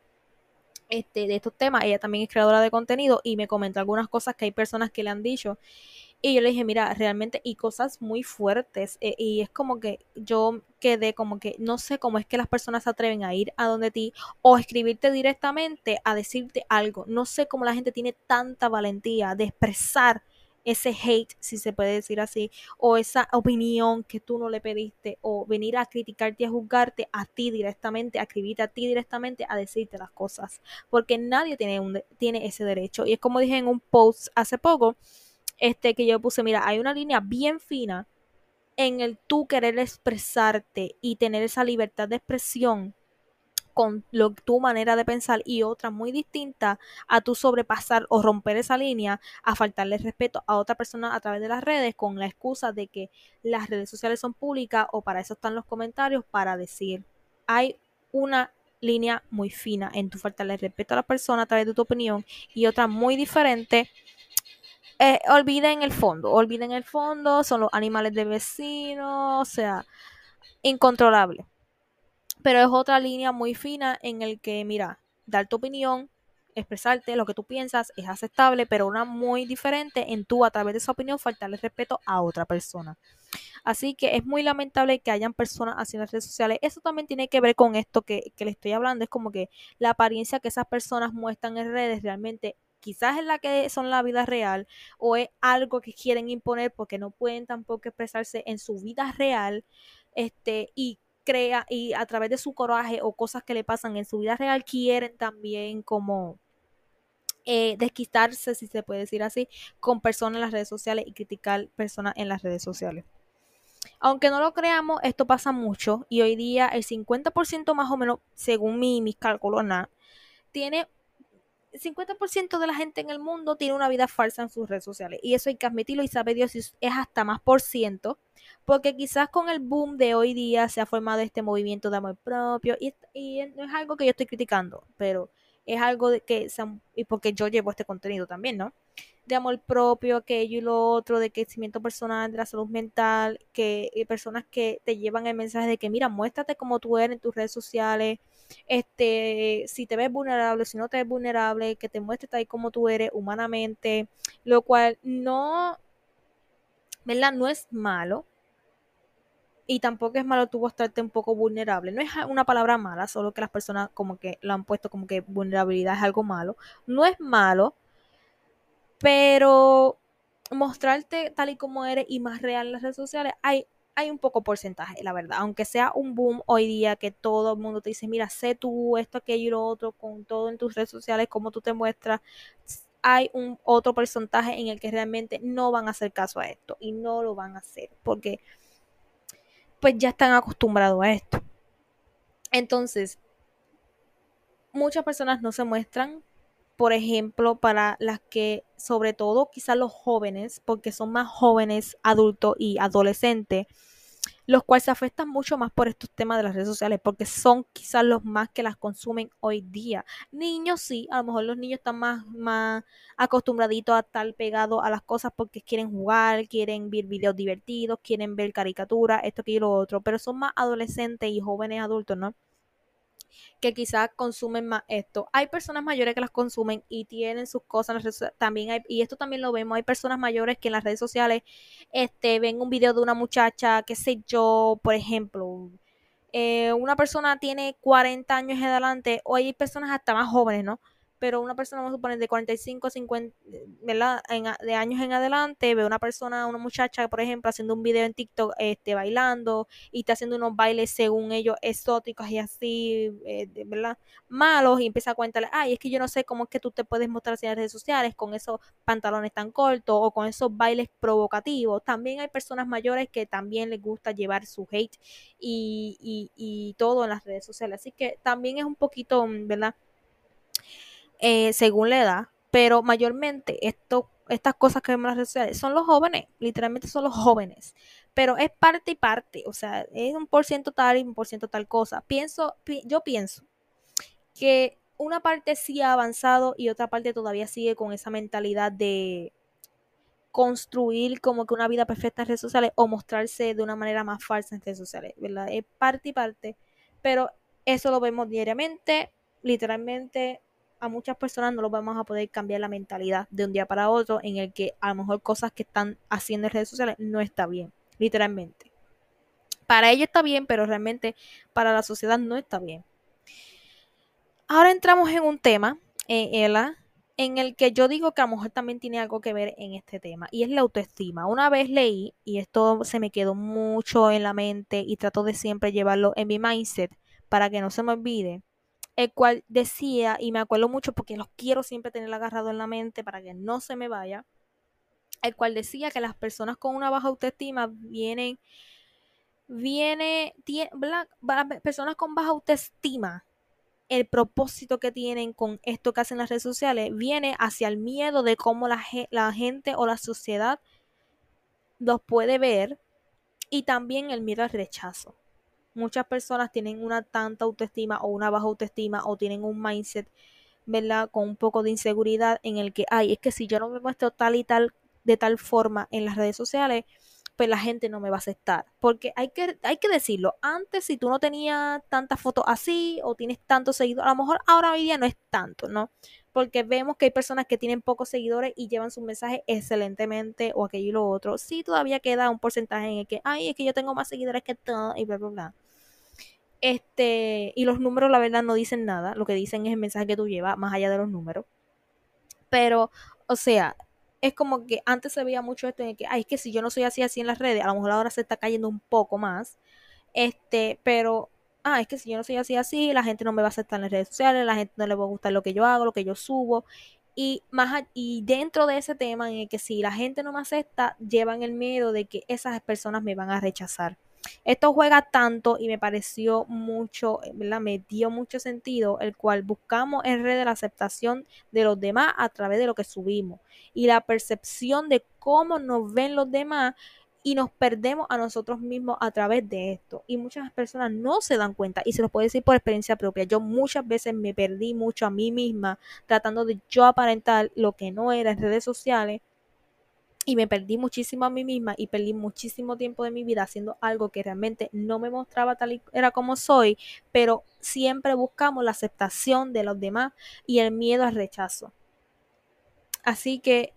S1: este, de estos temas, ella también es creadora de contenido y me comentó algunas cosas que hay personas que le han dicho y yo le dije, mira, realmente, y cosas muy fuertes. eh, y es como que yo quedé como que no sé cómo es que las personas se atreven a ir a donde ti o escribirte directamente a decirte algo. No sé cómo la gente tiene tanta valentía de expresar ese hate, si se puede decir así, o esa opinión que tú no le pediste, o venir a criticarte a juzgarte a ti directamente, a escribirte a ti directamente, a decirte las cosas, porque nadie tiene, un, tiene ese derecho. Y es como dije en un post hace poco, este que yo puse, mira, hay una línea bien fina en el tú querer expresarte y tener esa libertad de expresión con tu manera de pensar y otra muy distinta a tu sobrepasar o romper esa línea, a faltarle respeto a otra persona a través de las redes con la excusa de que las redes sociales son públicas o para eso están los comentarios para decir, hay una línea muy fina en tu faltarle respeto a la persona a través de tu opinión y otra muy diferente eh, olviden el fondo, olviden el fondo, son los animales de vecinos, o sea, incontrolable. Pero es otra línea muy fina en el que, mira, dar tu opinión, expresarte lo que tú piensas es aceptable, pero una muy diferente en tú a través de esa opinión faltarle respeto a otra persona. Así que es muy lamentable que hayan personas así en las redes sociales. Eso también tiene que ver con esto que, que le estoy hablando. Es como que la apariencia que esas personas muestran en redes realmente quizás es la que son la vida real o es algo que quieren imponer porque no pueden tampoco expresarse en su vida real este y crea y a través de su coraje o cosas que le pasan en su vida real quieren también como eh, desquitarse, si se puede decir así, con personas en las redes sociales y criticar personas en las redes sociales. Aunque no lo creamos, esto pasa mucho y hoy día el 50% más o menos, según mi, mis cálculos, nada, tiene 50% de la gente en el mundo tiene una vida falsa en sus redes sociales. Y eso hay que admitirlo y sabe Dios es hasta más por ciento. Porque quizás con el boom de hoy día se ha formado este movimiento de amor propio. Y, y no es algo que yo estoy criticando, pero es algo de que, y porque yo llevo este contenido también, ¿no? De amor propio, aquello y lo otro, de crecimiento personal, de la salud mental, que personas que te llevan el mensaje de que, mira, muéstrate como tú eres en tus redes sociales, este, si te ves vulnerable, si no te ves vulnerable, que te muestres ahí como tú eres humanamente, lo cual no, ¿verdad? No es malo. Y tampoco es malo tú mostrarte un poco vulnerable. No es una palabra mala, solo que las personas como que lo han puesto como que vulnerabilidad es algo malo. No es malo, pero mostrarte tal y como eres y más real en las redes sociales, hay hay un poco porcentaje, la verdad, aunque sea un boom hoy día que todo el mundo te dice, mira, sé tú esto, aquello y lo otro, con todo en tus redes sociales, cómo tú te muestras, hay un otro porcentaje en el que realmente no van a hacer caso a esto y no lo van a hacer porque pues ya están acostumbrados a esto. Entonces, muchas personas no se muestran, por ejemplo, para las que, sobre todo quizás los jóvenes, porque son más jóvenes, adultos y adolescentes, los cuales se afectan mucho más por estos temas de las redes sociales, porque son quizás los más que las consumen hoy día. Niños sí, a lo mejor los niños están más, más acostumbraditos a estar pegados a las cosas porque quieren jugar, quieren ver videos divertidos, quieren ver caricaturas, esto, que y lo otro, pero son más adolescentes y jóvenes adultos, ¿no? Que quizás consumen más esto. Hay personas mayores que las consumen y tienen sus cosas en las redes sociales. También hay, y esto también lo vemos, hay personas mayores que en las redes sociales este, ven un video de una muchacha, qué sé yo, por ejemplo, eh, una persona tiene 40 años adelante, o hay personas hasta más jóvenes, ¿no? Pero una persona, vamos a suponer, de 45, 50, ¿verdad? de años en adelante, ve una persona, una muchacha, por ejemplo, haciendo un video en TikTok, este, bailando y está haciendo unos bailes, según ellos, exóticos y así, eh, ¿verdad? Malos, y empieza a contarle, ay, es que yo no sé cómo es que tú te puedes mostrar en las redes sociales con esos pantalones tan cortos o con esos bailes provocativos. También hay personas mayores que también les gusta llevar su hate y, y, y todo en las redes sociales. Así que también es un poquito, ¿verdad? Eh, según la edad, pero mayormente esto, estas cosas que vemos en las redes sociales son los jóvenes, literalmente son los jóvenes, pero es parte y parte, o sea, es un por ciento tal y un por ciento tal cosa. Pienso, yo pienso que una parte sí ha avanzado y otra parte todavía sigue con esa mentalidad de construir como que una vida perfecta en redes sociales o mostrarse de una manera más falsa en redes sociales, ¿verdad? Es parte y parte, pero eso lo vemos diariamente, literalmente a muchas personas no lo vamos a poder cambiar la mentalidad de un día para otro en el que a lo mejor cosas que están haciendo en redes sociales no está bien, literalmente. Para ellos está bien, pero realmente para la sociedad no está bien. Ahora entramos en un tema, eh, en el que yo digo que a lo mejor también tiene algo que ver en este tema, y es la autoestima. Una vez leí, y esto se me quedó mucho en la mente, y trato de siempre llevarlo en mi mindset para que no se me olvide, el cual decía, y me acuerdo mucho porque los quiero siempre tener agarrado en la mente para que no se me vaya, el cual decía que las personas con una baja autoestima vienen, viene, personas con baja autoestima, el propósito que tienen con esto que hacen las redes sociales viene hacia el miedo de cómo la gente o la sociedad los puede ver y también el miedo al rechazo muchas personas tienen una tanta autoestima o una baja autoestima o tienen un mindset, ¿verdad? Con un poco de inseguridad en el que, ay, es que si yo no me muestro tal y tal de tal forma en las redes sociales, pues la gente no me va a aceptar. Porque hay que, hay que decirlo, antes si tú no tenías tantas fotos así o tienes tantos seguidores, a lo mejor ahora hoy día no es tanto, ¿no? Porque vemos que hay personas que tienen pocos seguidores y llevan sus mensajes excelentemente o aquello y lo otro. Sí, todavía queda un porcentaje en el que, ay, es que yo tengo más seguidores que todo y bla, bla, bla. Este, y los números, la verdad, no dicen nada. Lo que dicen es el mensaje que tú llevas, más allá de los números. Pero, o sea, es como que antes se veía mucho esto en que, ay, es que si yo no soy así, así en las redes, a lo mejor ahora se está cayendo un poco más. Este, pero, ah, es que si yo no soy así, así, la gente no me va a aceptar en las redes sociales, la gente no le va a gustar lo que yo hago, lo que yo subo. Y, más, y dentro de ese tema en el que si la gente no me acepta, llevan el miedo de que esas personas me van a rechazar. Esto juega tanto y me pareció mucho, ¿verdad? Me dio mucho sentido, el cual buscamos en red de la aceptación de los demás a través de lo que subimos y la percepción de cómo nos ven los demás y nos perdemos a nosotros mismos a través de esto. Y muchas personas no se dan cuenta y se los puedo decir por experiencia propia. Yo muchas veces me perdí mucho a mí misma tratando de yo aparentar lo que no era en redes sociales y me perdí muchísimo a mí misma y perdí muchísimo tiempo de mi vida haciendo algo que realmente no me mostraba tal y era como soy, pero siempre buscamos la aceptación de los demás y el miedo al rechazo. Así que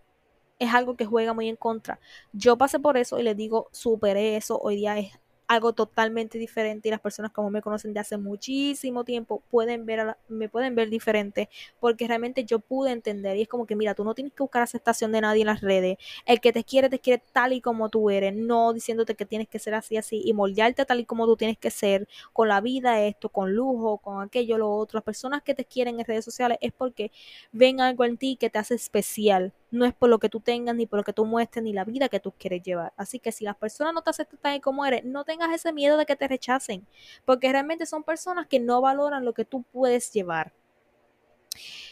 S1: es algo que juega muy en contra. Yo pasé por eso y les digo, superé eso, hoy día es algo totalmente diferente y las personas como me conocen de hace muchísimo tiempo pueden ver me pueden ver diferente porque realmente yo pude entender y es como que mira, tú no tienes que buscar aceptación de nadie en las redes. El que te quiere te quiere tal y como tú eres, no diciéndote que tienes que ser así así y moldearte tal y como tú tienes que ser con la vida esto, con lujo, con aquello lo otro. Las personas que te quieren en redes sociales es porque ven algo en ti que te hace especial. No es por lo que tú tengas ni por lo que tú muestres ni la vida que tú quieres llevar. Así que si las personas no te aceptan y como eres, no tengas ese miedo de que te rechacen, porque realmente son personas que no valoran lo que tú puedes llevar.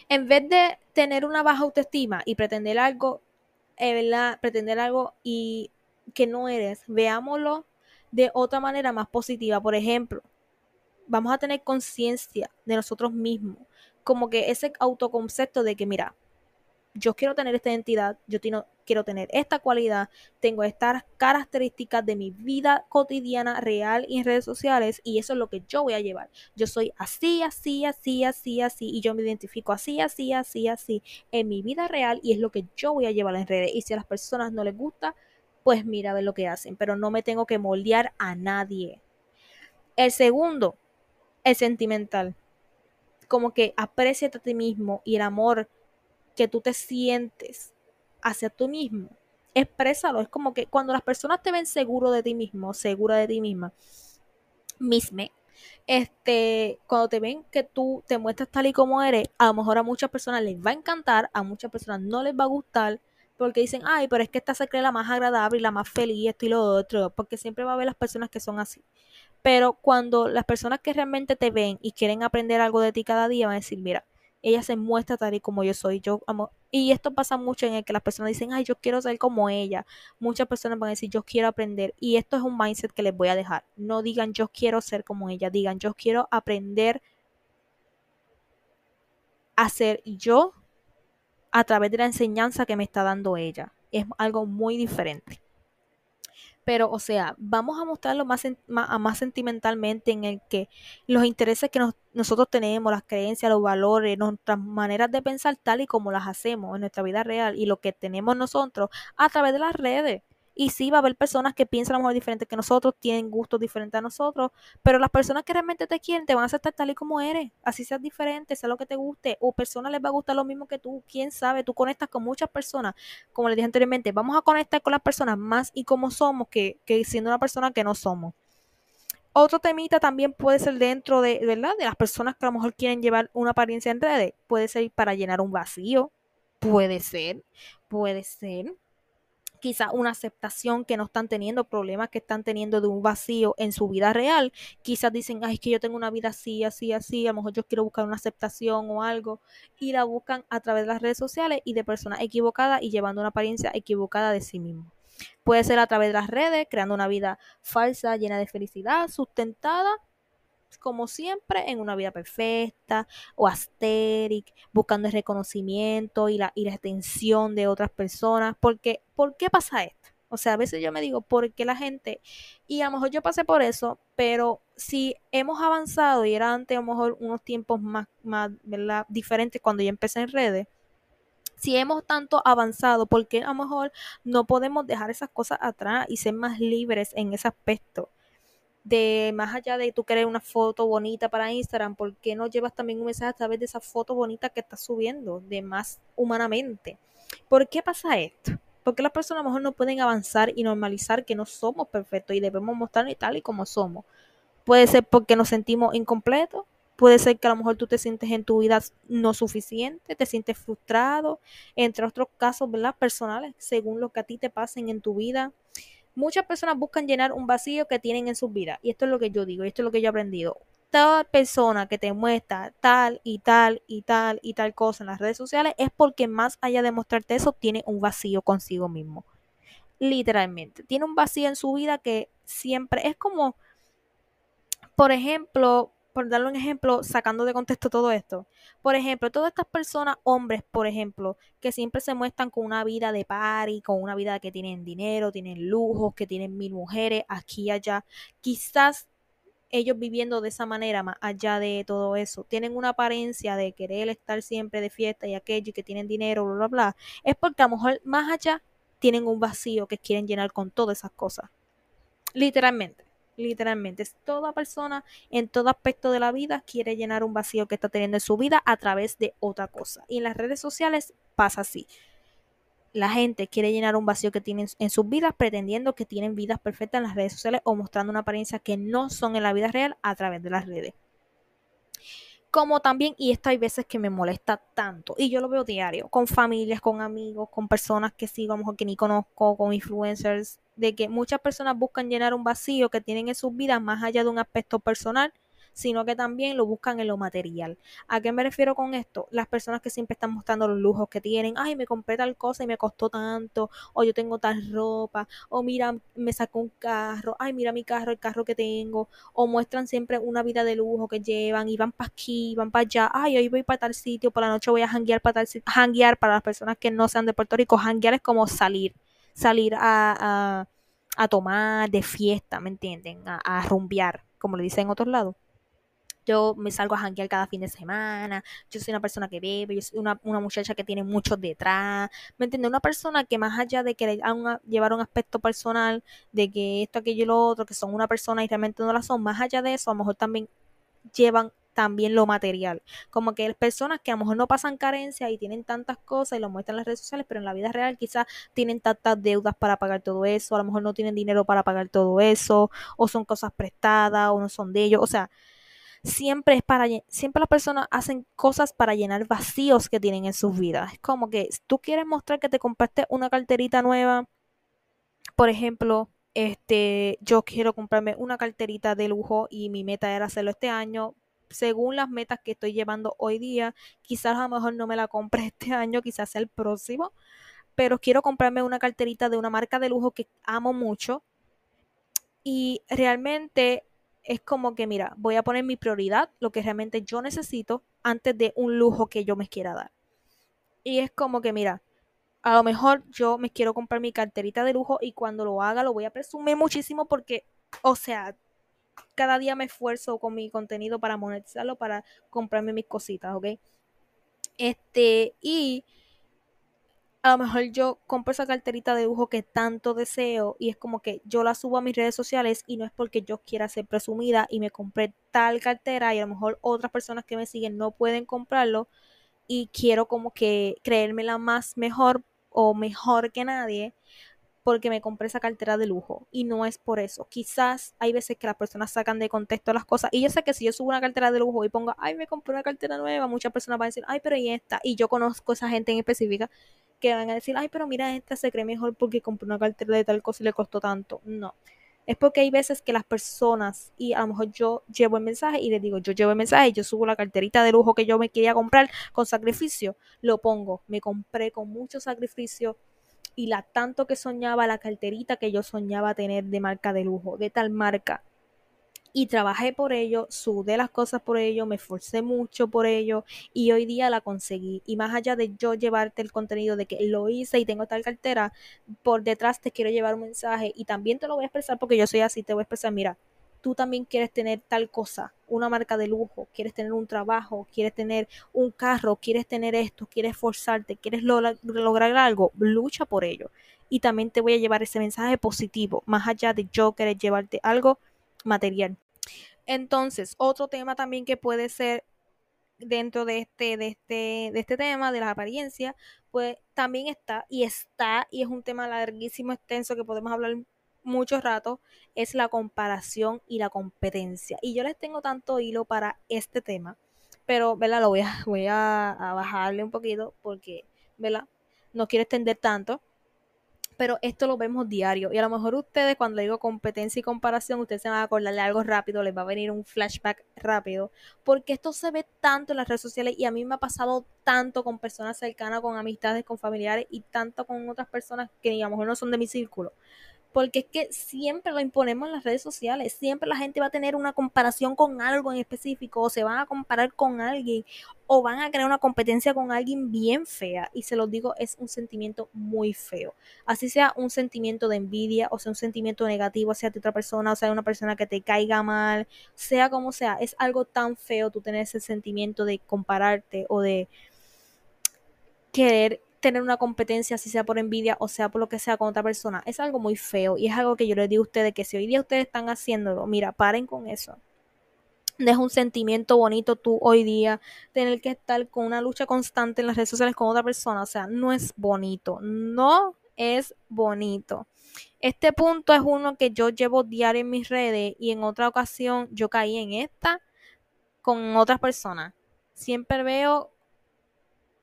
S1: En vez de tener una baja autoestima y pretender algo, eh, pretender algo y que no eres, veámoslo de otra manera más positiva. Por ejemplo, vamos a tener conciencia de nosotros mismos, como que ese autoconcepto de que, mira, yo quiero tener esta identidad, yo quiero tener esta cualidad, tengo estas características de mi vida cotidiana, real y en redes sociales, y eso es lo que yo voy a llevar. Yo soy así, así, así, así, así, y yo me identifico así, así, así, así, en mi vida real, y es lo que yo voy a llevar en redes. Y si a las personas no les gusta, pues mira a ver lo que hacen, pero no me tengo que moldear a nadie. El segundo, el sentimental. Como que aprecia a ti mismo y el amor que tú te sientes hacia tú mismo, exprésalo. Es como que cuando las personas te ven seguro de ti mismo, segura de ti misma, misme, este, cuando te ven que tú te muestras tal y como eres, a lo mejor a muchas personas les va a encantar, a muchas personas no les va a gustar, porque dicen, ay, pero es que esta se cree la más agradable y la más feliz, esto y lo otro, porque siempre va a haber las personas que son así. Pero cuando las personas que realmente te ven y quieren aprender algo de ti cada día, van a decir, mira, ella se muestra tal y como yo soy. Yo amo, y esto pasa mucho en el que las personas dicen, ay, yo quiero ser como ella. Muchas personas van a decir, yo quiero aprender. Y esto es un mindset que les voy a dejar. No digan, yo quiero ser como ella. Digan, yo quiero aprender a ser yo a través de la enseñanza que me está dando ella. Es algo muy diferente pero o sea, vamos a mostrarlo más, más, sentimentalmente en el que los intereses que nosotros tenemos, las creencias, los valores, nuestras maneras de pensar tal y como las hacemos en nuestra vida real y lo que tenemos nosotros a través de las redes. Y sí, va a haber personas que piensan a lo mejor diferente que nosotros, tienen gustos diferentes a nosotros, pero las personas que realmente te quieren te van a aceptar tal y como eres, así seas diferente, sea lo que te guste, o personas les va a gustar lo mismo que tú, quién sabe, tú conectas con muchas personas, como les dije anteriormente, vamos a conectar con las personas más y como somos que, que siendo una persona que no somos. Otro temita también puede ser dentro de, ¿verdad? De las personas que a lo mejor quieren llevar una apariencia en redes. Puede ser para llenar un vacío. Puede ser. Puede ser quizá una aceptación que no están teniendo, problemas que están teniendo de un vacío en su vida real. Quizás dicen, ay, es que yo tengo una vida así, así, así, a lo mejor yo quiero buscar una aceptación o algo, y la buscan a través de las redes sociales y de personas equivocadas y llevando una apariencia equivocada de sí mismo. Puede ser a través de las redes, creando una vida falsa, llena de felicidad, sustentada como siempre, en una vida perfecta o asteric, buscando el reconocimiento y la, y la atención de otras personas. Porque, ¿Por qué pasa esto? O sea, a veces yo me digo, ¿por qué la gente? Y a lo mejor yo pasé por eso, pero si hemos avanzado y era antes a lo mejor unos tiempos más, más diferentes cuando yo empecé en redes, si hemos tanto avanzado, ¿por qué a lo mejor no podemos dejar esas cosas atrás y ser más libres en ese aspecto? De más allá de tú querer una foto bonita para Instagram, ¿por qué no llevas también un mensaje a través de esa foto bonita que estás subiendo, de más humanamente? ¿Por qué pasa esto? Porque las personas a lo mejor no pueden avanzar y normalizar que no somos perfectos y debemos mostrarnos tal y como somos. Puede ser porque nos sentimos incompletos, puede ser que a lo mejor tú te sientes en tu vida no suficiente, te sientes frustrado, entre otros casos, ¿verdad? Personales, según lo que a ti te pasen en tu vida Muchas personas buscan llenar un vacío que tienen en sus vidas. Y esto es lo que yo digo, y esto es lo que yo he aprendido. Toda persona que te muestra tal y tal y tal y tal cosa en las redes sociales es porque más allá de mostrarte eso, tiene un vacío consigo mismo. Literalmente. Tiene un vacío en su vida que siempre es como, por ejemplo, por darle un ejemplo, sacando de contexto todo esto. Por ejemplo, todas estas personas, hombres, por ejemplo, que siempre se muestran con una vida de party, con una vida que tienen dinero, tienen lujos, que tienen mil mujeres aquí y allá, quizás ellos viviendo de esa manera, más allá de todo eso, tienen una apariencia de querer estar siempre de fiesta y aquello y que tienen dinero, bla, bla, bla, es porque a lo mejor más allá tienen un vacío que quieren llenar con todas esas cosas. Literalmente. Literalmente. Toda persona en todo aspecto de la vida quiere llenar un vacío que está teniendo en su vida a través de otra cosa. Y en las redes sociales pasa así. La gente quiere llenar un vacío que tienen en sus vidas pretendiendo que tienen vidas perfectas en las redes sociales o mostrando una apariencia que no son en la vida real a través de las redes como también, y esto hay veces que me molesta tanto, y yo lo veo diario, con familias, con amigos, con personas que sigo, a lo mejor que ni conozco, con influencers, de que muchas personas buscan llenar un vacío que tienen en sus vidas más allá de un aspecto personal sino que también lo buscan en lo material. ¿A qué me refiero con esto? Las personas que siempre están mostrando los lujos que tienen, ay, me compré tal cosa y me costó tanto, o yo tengo tal ropa, o mira, me sacó un carro, ay, mira mi carro, el carro que tengo, o muestran siempre una vida de lujo que llevan y van para aquí, van para allá, ay, hoy voy para tal sitio, por la noche voy a janguear para tal sitio, janguear. Para las personas que no sean de Puerto Rico, janguear es como salir, salir a, a, tomar de fiesta, ¿me entienden? A, rumbear, como le dicen en otros lados yo me salgo a janguear cada fin de semana, yo soy una persona que bebe, yo soy una, muchacha que tiene muchos detrás, ¿me entiendes? Una persona que más allá de que llevar un aspecto personal, de que esto, aquello y lo otro, que son una persona y realmente no la son, más allá de eso, a lo mejor también llevan también lo material. Como que personas que a lo mejor no pasan carencia y tienen tantas cosas y lo muestran en las redes sociales, pero en la vida real quizás tienen tantas deudas para pagar todo eso, a lo mejor no tienen dinero para pagar todo eso, o son cosas prestadas, o no son de ellos. O sea, siempre es para siempre las personas hacen cosas para llenar vacíos que tienen en sus vidas. Es como que tú quieres mostrar que te compraste una carterita nueva, por ejemplo, este, yo quiero comprarme una carterita de lujo y mi meta era hacerlo este año. Según las metas que estoy llevando hoy día, quizás a lo mejor no me la compre este año, quizás sea el próximo, pero quiero comprarme una carterita de una marca de lujo que amo mucho. Y realmente es como que, mira, voy a poner mi prioridad, lo que realmente yo necesito, antes de un lujo que yo me quiera dar. Y es como que, mira, a lo mejor yo me quiero comprar mi carterita de lujo y cuando lo haga lo voy a presumir muchísimo porque, o sea, cada día me esfuerzo con mi contenido para monetizarlo, para comprarme mis cositas, ¿ok? Este, y a lo mejor yo compro esa carterita de lujo que tanto deseo y es como que yo la subo a mis redes sociales y no es porque yo quiera ser presumida y me compré tal cartera y a lo mejor otras personas que me siguen no pueden comprarlo y quiero como que creérmela más mejor o mejor que nadie porque me compré esa cartera de lujo y no es por eso. Quizás hay veces que las personas sacan de contexto las cosas y yo sé que si yo subo una cartera de lujo y pongo, ay, me compré una cartera nueva, muchas personas van a decir, ay, pero ¿y esta? Y yo conozco a esa gente en específica que van a decir, ay, pero mira, esta se cree mejor porque compró una cartera de tal cosa y le costó tanto. No. Es porque hay veces que las personas, y a lo mejor yo llevo el mensaje y les digo, yo llevo el mensaje, yo subo la carterita de lujo que yo me quería comprar con sacrificio, lo pongo, me compré con mucho sacrificio y la tanto que soñaba, la carterita que yo soñaba tener de marca de lujo, de tal marca y trabajé por ello, sudé las cosas por ello, me esforcé mucho por ello y hoy día la conseguí. Y más allá de yo llevarte el contenido de que lo hice y tengo tal cartera, por detrás te quiero llevar un mensaje y también te lo voy a expresar porque yo soy así, te voy a expresar, mira, tú también quieres tener tal cosa, una marca de lujo, quieres tener un trabajo, quieres tener un carro, quieres tener esto, quieres esforzarte, quieres lograr algo, lucha por ello. Y también te voy a llevar ese mensaje positivo, más allá de yo querer llevarte algo material. Entonces, otro tema también que puede ser dentro de este, de este, de este tema de la apariencia, pues también está, y está, y es un tema larguísimo, extenso, que podemos hablar mucho rato, es la comparación y la competencia. Y yo les tengo tanto hilo para este tema, pero, ¿verdad? Lo voy a, voy a, bajarle un poquito porque, ¿verdad? No quiero extender tanto pero esto lo vemos diario. Y a lo mejor ustedes, cuando digo competencia y comparación, ustedes se van a acordar de algo rápido, les va a venir un flashback rápido, porque esto se ve tanto en las redes sociales y a mí me ha pasado tanto con personas cercanas, con amistades, con familiares y tanto con otras personas que a lo mejor no son de mi círculo porque es que siempre lo imponemos en las redes sociales, siempre la gente va a tener una comparación con algo en específico, o se van a comparar con alguien, o van a crear una competencia con alguien bien fea, y se los digo, es un sentimiento muy feo. Así sea un sentimiento de envidia, o sea un sentimiento negativo hacia otra persona, o sea una persona que te caiga mal, sea como sea, es algo tan feo tú tener ese sentimiento de compararte o de querer tener una competencia, si sea por envidia o sea por lo que sea con otra persona, es algo muy feo y es algo que yo les digo a ustedes que si hoy día ustedes están haciéndolo, mira, paren con eso. Es un sentimiento bonito tú hoy día tener que estar con una lucha constante en las redes sociales con otra persona, o sea, no es bonito, no es bonito. Este punto es uno que yo llevo diario en mis redes y en otra ocasión yo caí en esta con otras personas. Siempre veo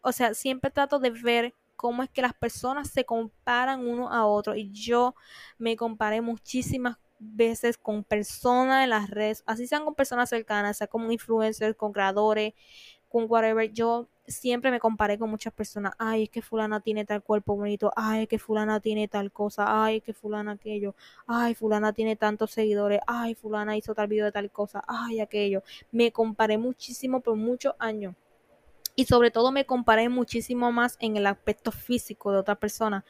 S1: o sea, siempre trato de ver cómo es que las personas se comparan uno a otro. Y yo me comparé muchísimas veces con personas en las redes, así sean con personas cercanas, sea como influencers, con creadores, con whatever, yo siempre me comparé con muchas personas, ay, es que fulana tiene tal cuerpo bonito, ay, es que fulana tiene tal cosa, ay, es que fulana aquello, ay, fulana tiene tantos seguidores, ay, fulana hizo tal video de tal cosa, ay, aquello. Me comparé muchísimo por muchos años y sobre todo me comparé muchísimo más en el aspecto físico de otra persona.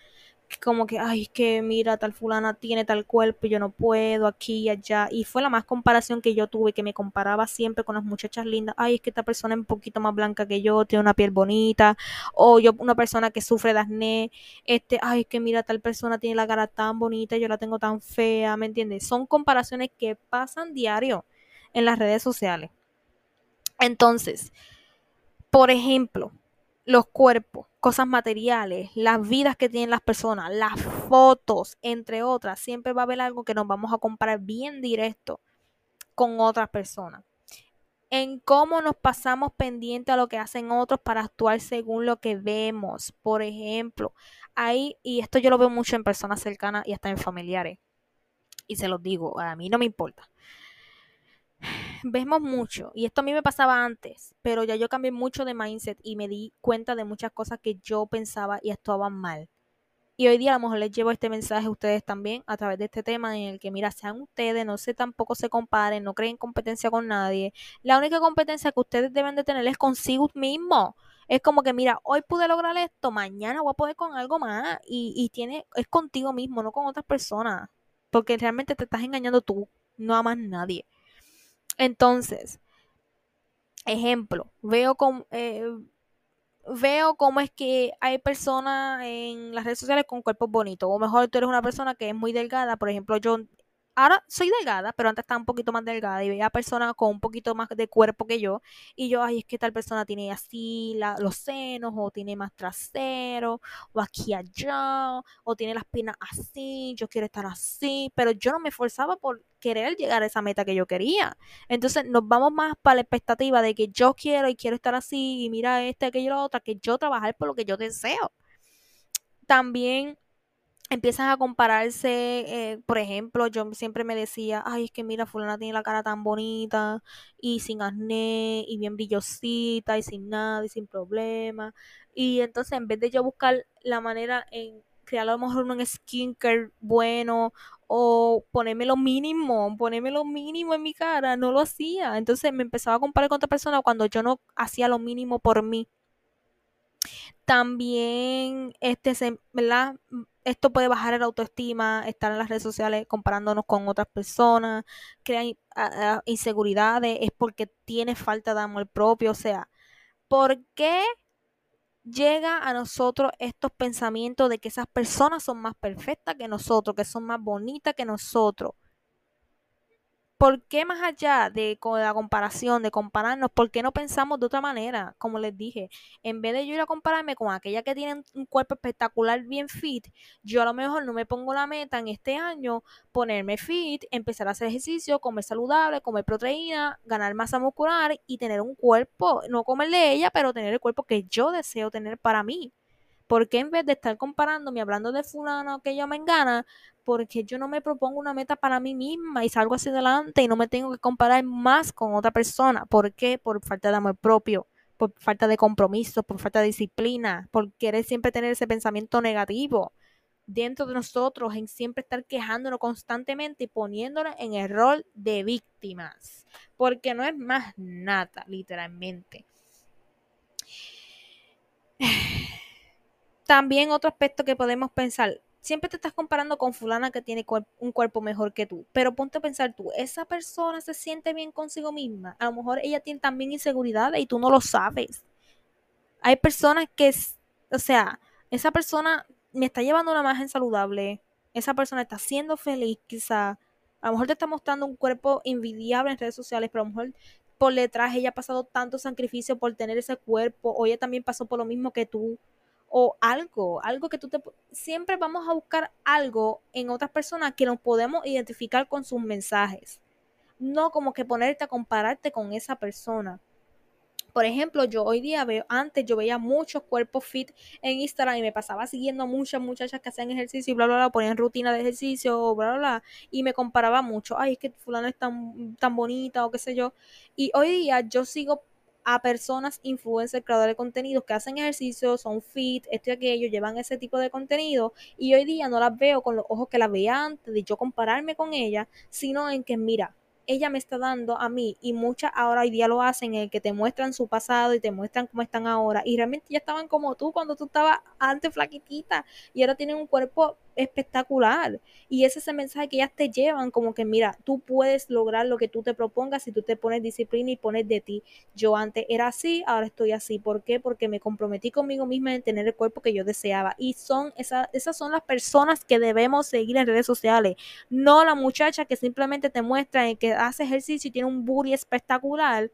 S1: Como que, ay, que mira, tal fulana tiene tal cuerpo y yo no puedo aquí y allá. Y fue la más comparación que yo tuve, que me comparaba siempre con las muchachas lindas. Ay, es que esta persona es un poquito más blanca que yo, tiene una piel bonita. O yo, una persona que sufre de acné. Este, ay, es que mira, tal persona tiene la cara tan bonita yo la tengo tan fea, ¿me entiendes? Son comparaciones que pasan diario en las redes sociales. Entonces, por ejemplo, los cuerpos, cosas materiales, las vidas que tienen las personas, las fotos, entre otras, siempre va a haber algo que nos vamos a comparar bien directo con otras personas. En cómo nos pasamos pendiente a lo que hacen otros para actuar según lo que vemos. Por ejemplo, ahí, y esto yo lo veo mucho en personas cercanas y hasta en familiares. Y se los digo, a mí no me importa vemos mucho, y esto a mí me pasaba antes, pero ya yo cambié mucho de mindset y me di cuenta de muchas cosas que yo pensaba y actuaban mal. Y hoy día a lo mejor les llevo este mensaje a ustedes también a través de este tema en el que, mira, sean ustedes, no se tampoco se comparen, no creen competencia con nadie. La única competencia que ustedes deben de tener es consigo mismo. Es como que, mira, hoy pude lograr esto, mañana voy a poder con algo más. Y, y tiene, es contigo mismo, no con otras personas. Porque realmente te estás engañando tú, no amas nadie. Entonces, ejemplo, veo como, eh, veo cómo es que hay personas en las redes sociales con cuerpos bonitos. O mejor tú eres una persona que es muy delgada. Por ejemplo, yo ahora soy delgada, pero antes estaba un poquito más delgada y veía personas con un poquito más de cuerpo que yo. Y yo, ay, es que tal persona tiene así los senos, o tiene más trasero, o aquí allá, o tiene las piernas así, yo quiero estar así. Pero yo no me esforzaba por querer llegar a esa meta que yo quería. Entonces nos vamos más para la expectativa de que yo quiero y quiero estar así, y mira este, aquello, lo otro, que yo trabajar por lo que yo deseo. También empiezan a compararse, eh, por ejemplo, yo siempre me decía, ay, es que mira, fulana tiene la cara tan bonita y sin acné y bien brillosita y sin nada y sin problema. Y entonces en vez de yo buscar la manera en crear a lo mejor un skincare bueno o ponerme lo mínimo, ponerme lo mínimo en mi cara, no lo hacía. Entonces me empezaba a comparar con otra persona cuando yo no hacía lo mínimo por mí. También, este, ¿verdad? Esto puede bajar el autoestima, estar en las redes sociales comparándonos con otras personas, crear inseguridades, es porque tiene falta de amor propio, o sea, ¿por qué llega a nosotros estos pensamientos de que esas personas son más perfectas que nosotros, que son más bonitas que nosotros? ¿Por qué más allá de la comparación, de compararnos, por qué no pensamos de otra manera? Como les dije, en vez de yo ir a compararme con aquella que tiene un cuerpo espectacular, bien fit, yo a lo mejor no me pongo la meta en este año ponerme fit, empezar a hacer ejercicio, comer saludable, comer proteína, ganar masa muscular y tener un cuerpo, no comerle ella, pero tener el cuerpo que yo deseo tener para mí. Porque en vez de estar comparándome, hablando de fulano que yo me engana, porque yo no me propongo una meta para mí misma y salgo hacia adelante y no me tengo que comparar más con otra persona? ¿Por qué? Por falta de amor propio, por falta de compromiso, por falta de disciplina, por querer siempre tener ese pensamiento negativo dentro de nosotros, en siempre estar quejándonos constantemente y poniéndonos en el rol de víctimas, porque no es más nada, literalmente. También otro aspecto que podemos pensar, siempre te estás comparando con fulana que tiene un cuerpo mejor que tú, pero ponte a pensar tú, esa persona se siente bien consigo misma, a lo mejor ella tiene también inseguridades y tú no lo sabes. Hay personas que, o sea, esa persona me está llevando una imagen saludable, esa persona está siendo feliz, quizá, a lo mejor te está mostrando un cuerpo envidiable en redes sociales, pero a lo mejor por detrás ella ha pasado tanto sacrificio por tener ese cuerpo, o ella también pasó por lo mismo que tú, o algo, algo que tú te... Siempre vamos a buscar algo en otras personas que nos podemos identificar con sus mensajes. No como que ponerte a compararte con esa persona. Por ejemplo, yo hoy día veo, antes yo veía muchos cuerpos fit en Instagram y me pasaba siguiendo a muchas muchachas que hacían ejercicio y bla, bla, bla, ponían rutina de ejercicio, bla, bla, bla, y me comparaba mucho. Ay, es que fulano es tan, tan bonita o qué sé yo. Y hoy día yo sigo a personas influencers, creadores de contenido que hacen ejercicio, son fit, esto y aquello, llevan ese tipo de contenido y hoy día no las veo con los ojos que las veía antes de yo compararme con ella, sino en que mira, ella me está dando a mí y muchas ahora hoy día lo hacen en el que te muestran su pasado y te muestran cómo están ahora y realmente ya estaban como tú cuando tú estabas antes flaquitita y ahora tienen un cuerpo espectacular. Y ese es el mensaje que ellas te llevan como que mira tú puedes lograr lo que tú te propongas si tú te pones disciplina y pones de ti. Yo antes era así ahora estoy así. ¿por qué? porque me comprometí conmigo misma en tener el cuerpo que yo deseaba. Y son esas, esas son las personas que debemos seguir en redes sociales no la muchacha que simplemente te muestra en que hace ejercicio y tiene un booty espectacular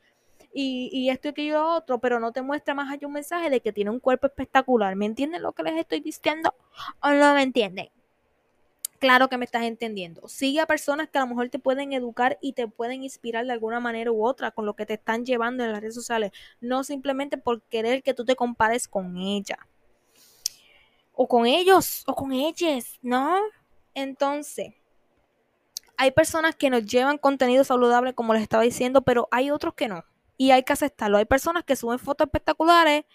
S1: y, y, esto y aquello otro, pero no te muestra más allá un mensaje de que tiene un cuerpo espectacular. ¿Me entienden lo que les estoy diciendo o no me entienden? Claro que me estás entendiendo. Sigue a personas que a lo mejor te pueden educar y te pueden inspirar de alguna manera u otra con lo que te están llevando en las redes sociales. No simplemente por querer que tú te compares con ella. O con ellos, o con ellas, ¿no? Entonces, hay personas que nos llevan contenido saludable, como les estaba diciendo, pero hay otros que no. Y hay que aceptarlo. Hay personas que suben fotos espectaculares,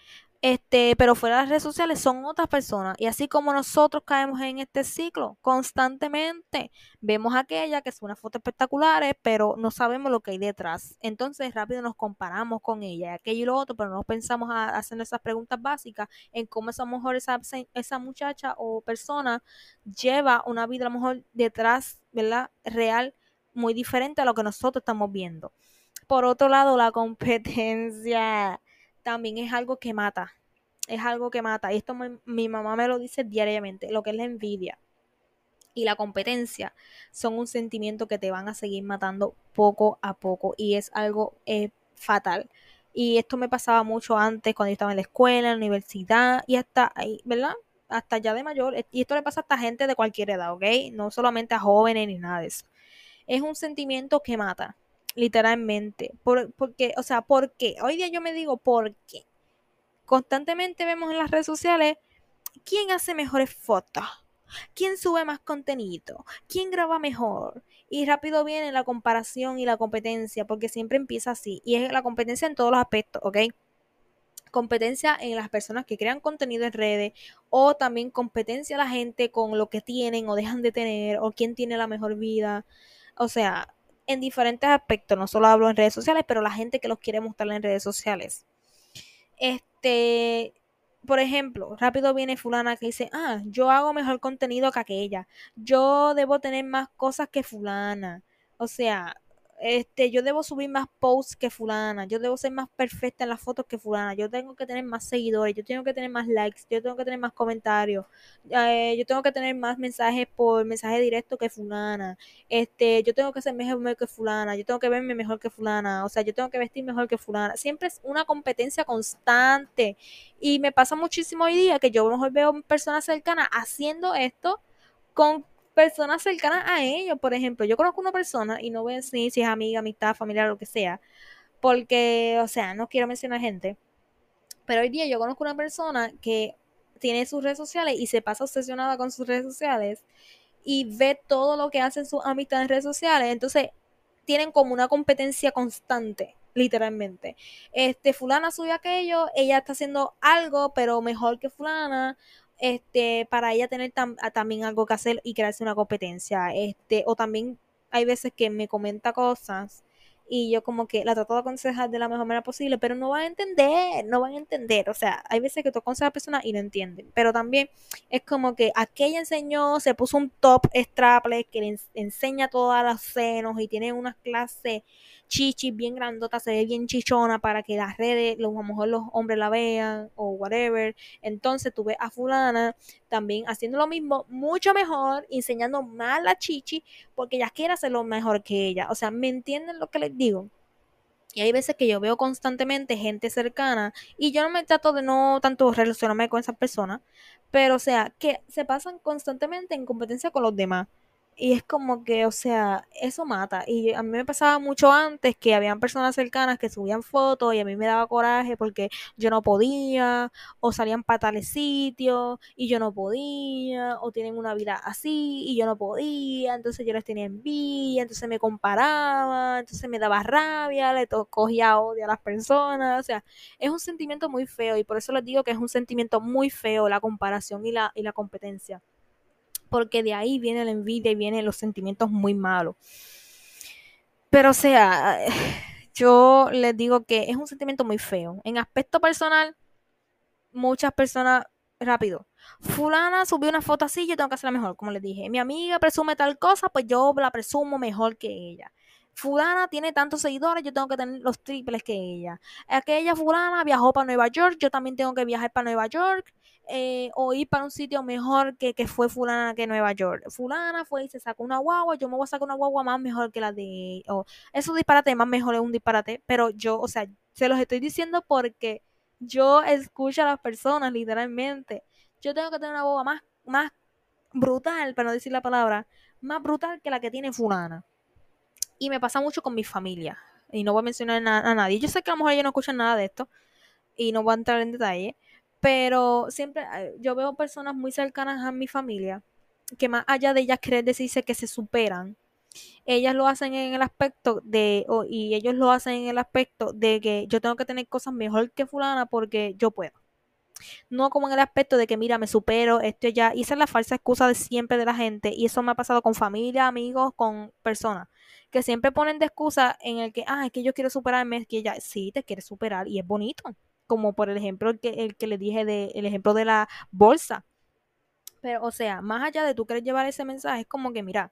S1: este, pero fuera de las redes sociales son otras personas. Y así como nosotros caemos en este ciclo constantemente, vemos aquella que sube unas fotos espectaculares, pero no sabemos lo que hay detrás. Entonces rápido nos comparamos con ella, aquello y lo otro, pero no pensamos a hacer esas preguntas básicas en cómo esa mujer, esa, esa muchacha o persona lleva una vida a lo mejor detrás, ¿verdad? Real, muy diferente a lo que nosotros estamos viendo. Por otro lado, la competencia también es algo que mata. Es algo que mata. Y esto mi mamá me lo dice diariamente, lo que es la envidia y la competencia son un sentimiento que te van a seguir matando poco a poco y es algo eh, fatal. Y esto me pasaba mucho antes cuando yo estaba en la escuela, en la universidad y hasta ahí, ¿verdad? Hasta ya de mayor. Y esto le pasa a esta gente de cualquier edad, ¿ok? No solamente a jóvenes ni nada de eso. Es un sentimiento que mata literalmente. Por, porque, o sea, ¿por qué? Hoy día yo me digo, ¿por qué? Constantemente vemos en las redes sociales quién hace mejores fotos, quién sube más contenido, quién graba mejor. Y rápido viene la comparación y la competencia, porque siempre empieza así. Y es la competencia en todos los aspectos, ¿ok? competencia en las personas que crean contenido en redes o también competencia a la gente con lo que tienen o dejan de tener o quién tiene la mejor vida. O sea, en diferentes aspectos, no solo hablo en redes sociales, pero la gente que los quiere mostrar en redes sociales. Este, por ejemplo, rápido viene fulana que dice, ah, yo hago mejor contenido que aquella, yo debo tener más cosas que fulana. O sea, este, yo debo subir más posts que fulana, yo debo ser más perfecta en las fotos que fulana, yo tengo que tener más seguidores, yo tengo que tener más likes, yo tengo que tener más comentarios, eh, yo tengo que tener más mensajes por mensaje directo que fulana, este, yo tengo que ser mejor que fulana, yo tengo que verme mejor que fulana, o sea, yo tengo que vestir mejor que fulana, siempre es una competencia constante. Y me pasa muchísimo hoy día que yo mejor veo personas cercanas haciendo esto con personas cercanas a ellos. Por ejemplo, yo conozco una persona y no voy a decir si es amiga, amistad, familiar, lo que sea, porque, o sea, no quiero mencionar gente, pero hoy día yo conozco una persona que tiene sus redes sociales y se pasa obsesionada con sus redes sociales y ve todo lo que hacen sus amistades en redes sociales. Entonces, tienen como una competencia constante, literalmente. Este, fulana sube aquello, ella está haciendo algo, pero mejor que fulana este, para ella tener también algo que hacer y crearse una competencia. Este, o también hay veces que me comenta cosas y yo como que la trato de aconsejar de la mejor manera posible, pero no van a entender, no van a entender. O sea, hay veces que tú aconsejas a personas y no entienden, pero también es como que aquella enseñó, se puso un top strapless que le enseña todas las senos y tiene unas clases chichi bien grandota, se ve bien chichona para que las redes, a lo mejor los hombres la vean o whatever. Entonces tú ves a fulana también haciendo lo mismo, mucho mejor, enseñando más la chichi, porque ella quiere hacer lo mejor que ella. O sea, ¿me entienden lo que les digo? Y hay veces que yo veo constantemente gente cercana y yo no me trato de no tanto relacionarme con esas personas, pero o sea, que se pasan constantemente en competencia con los demás. Y es como que, o sea, eso mata. Y a mí me pasaba mucho antes que habían personas cercanas que subían fotos y a mí me daba coraje porque yo no podía, o salían para tales sitios y yo no podía, o tienen una vida así y yo no podía, entonces yo les tenía envidia, entonces me comparaba, entonces me daba rabia, le cogía odio a las personas, o sea, es un sentimiento muy feo y por eso les digo que es un sentimiento muy feo la comparación y la, y la competencia porque de ahí viene la envidia y vienen los sentimientos muy malos. Pero o sea, yo les digo que es un sentimiento muy feo. En aspecto personal, muchas personas, rápido, fulana subió una foto así, yo tengo que hacerla mejor, como les dije. Mi amiga presume tal cosa, pues yo la presumo mejor que ella fulana tiene tantos seguidores, yo tengo que tener los triples que ella. Aquella fulana viajó para Nueva York, yo también tengo que viajar para Nueva York. Eh, o ir para un sitio mejor que, que fue fulana que Nueva York. Fulana fue y se sacó una guagua, yo me voy a sacar una guagua más mejor que la de... Oh, eso disparate, más mejor es un disparate, pero yo, o sea, se los estoy diciendo porque yo escucho a las personas literalmente. Yo tengo que tener una guagua más, más brutal, para no decir la palabra, más brutal que la que tiene fulana. Y me pasa mucho con mi familia. Y no voy a mencionar a, nadie. Yo sé que a lo mejor ellos no escuchan nada de esto. Y no voy a entrar en detalle. Pero siempre eh, yo veo personas muy cercanas a mi familia. Que más allá de ellas querer decirse que se superan. Ellas lo hacen en el aspecto de, y ellos lo hacen en el aspecto de que yo tengo que tener cosas mejor que fulana porque yo puedo. No como en el aspecto de que, mira, me supero, esto ya. Y esa es la falsa excusa de siempre de la gente. Y eso me ha pasado con familia, amigos, con personas. Que siempre ponen de excusa en el que, ah, es que yo quiero superarme, es que ya, sí, te quieres superar y es bonito. Como por el ejemplo el que, el que le dije de, el ejemplo de la bolsa. Pero, o sea, más allá de tú querer llevar ese mensaje, es como que, mira,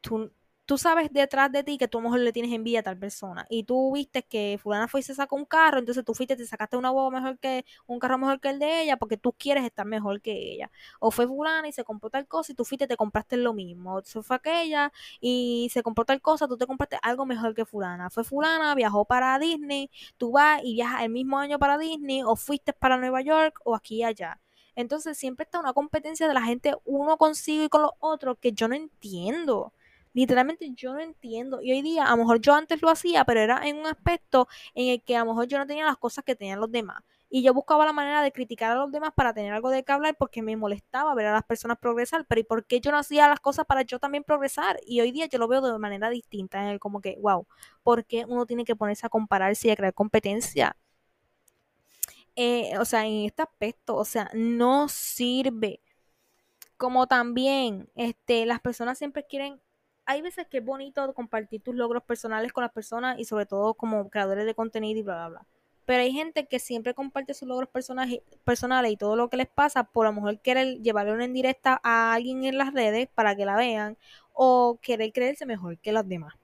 S1: tú, tú sabes detrás de ti que tú a lo mejor le tienes envidia a tal persona y tú viste que fulana fue y se sacó un carro, entonces tú fuiste y te sacaste una boba mejor que un carro mejor que el de ella porque tú quieres estar mejor que ella. O fue fulana y se compró tal cosa y tú fuiste y te compraste lo mismo. O fue aquella y se compró tal cosa, tú te compraste algo mejor que fulana. Fue fulana, viajó para Disney, tú vas y viajas el mismo año para Disney o fuiste para Nueva York o aquí y allá. Entonces siempre está una competencia de la gente uno consigo y con los otros que yo no entiendo. Literalmente yo no entiendo. Y hoy día, a lo mejor yo antes lo hacía, pero era en un aspecto en el que a lo mejor yo no tenía las cosas que tenían los demás. Y yo buscaba la manera de criticar a los demás para tener algo de qué hablar porque me molestaba ver a las personas progresar. Pero ¿y por qué yo no hacía las cosas para yo también progresar? Y hoy día yo lo veo de manera distinta. En el como que, wow, ¿por qué uno tiene que ponerse a compararse y a crear competencia? Eh, o sea, en este aspecto, o sea, no sirve. Como también, este, las personas siempre quieren hay veces que es bonito compartir tus logros personales con las personas y sobre todo como creadores de contenido y bla, bla, bla. Pero hay gente que siempre comparte sus logros personales, y todo lo que les pasa por lo mejor querer llevarle una indirecta a alguien en las redes para que la vean o querer creerse mejor que los demás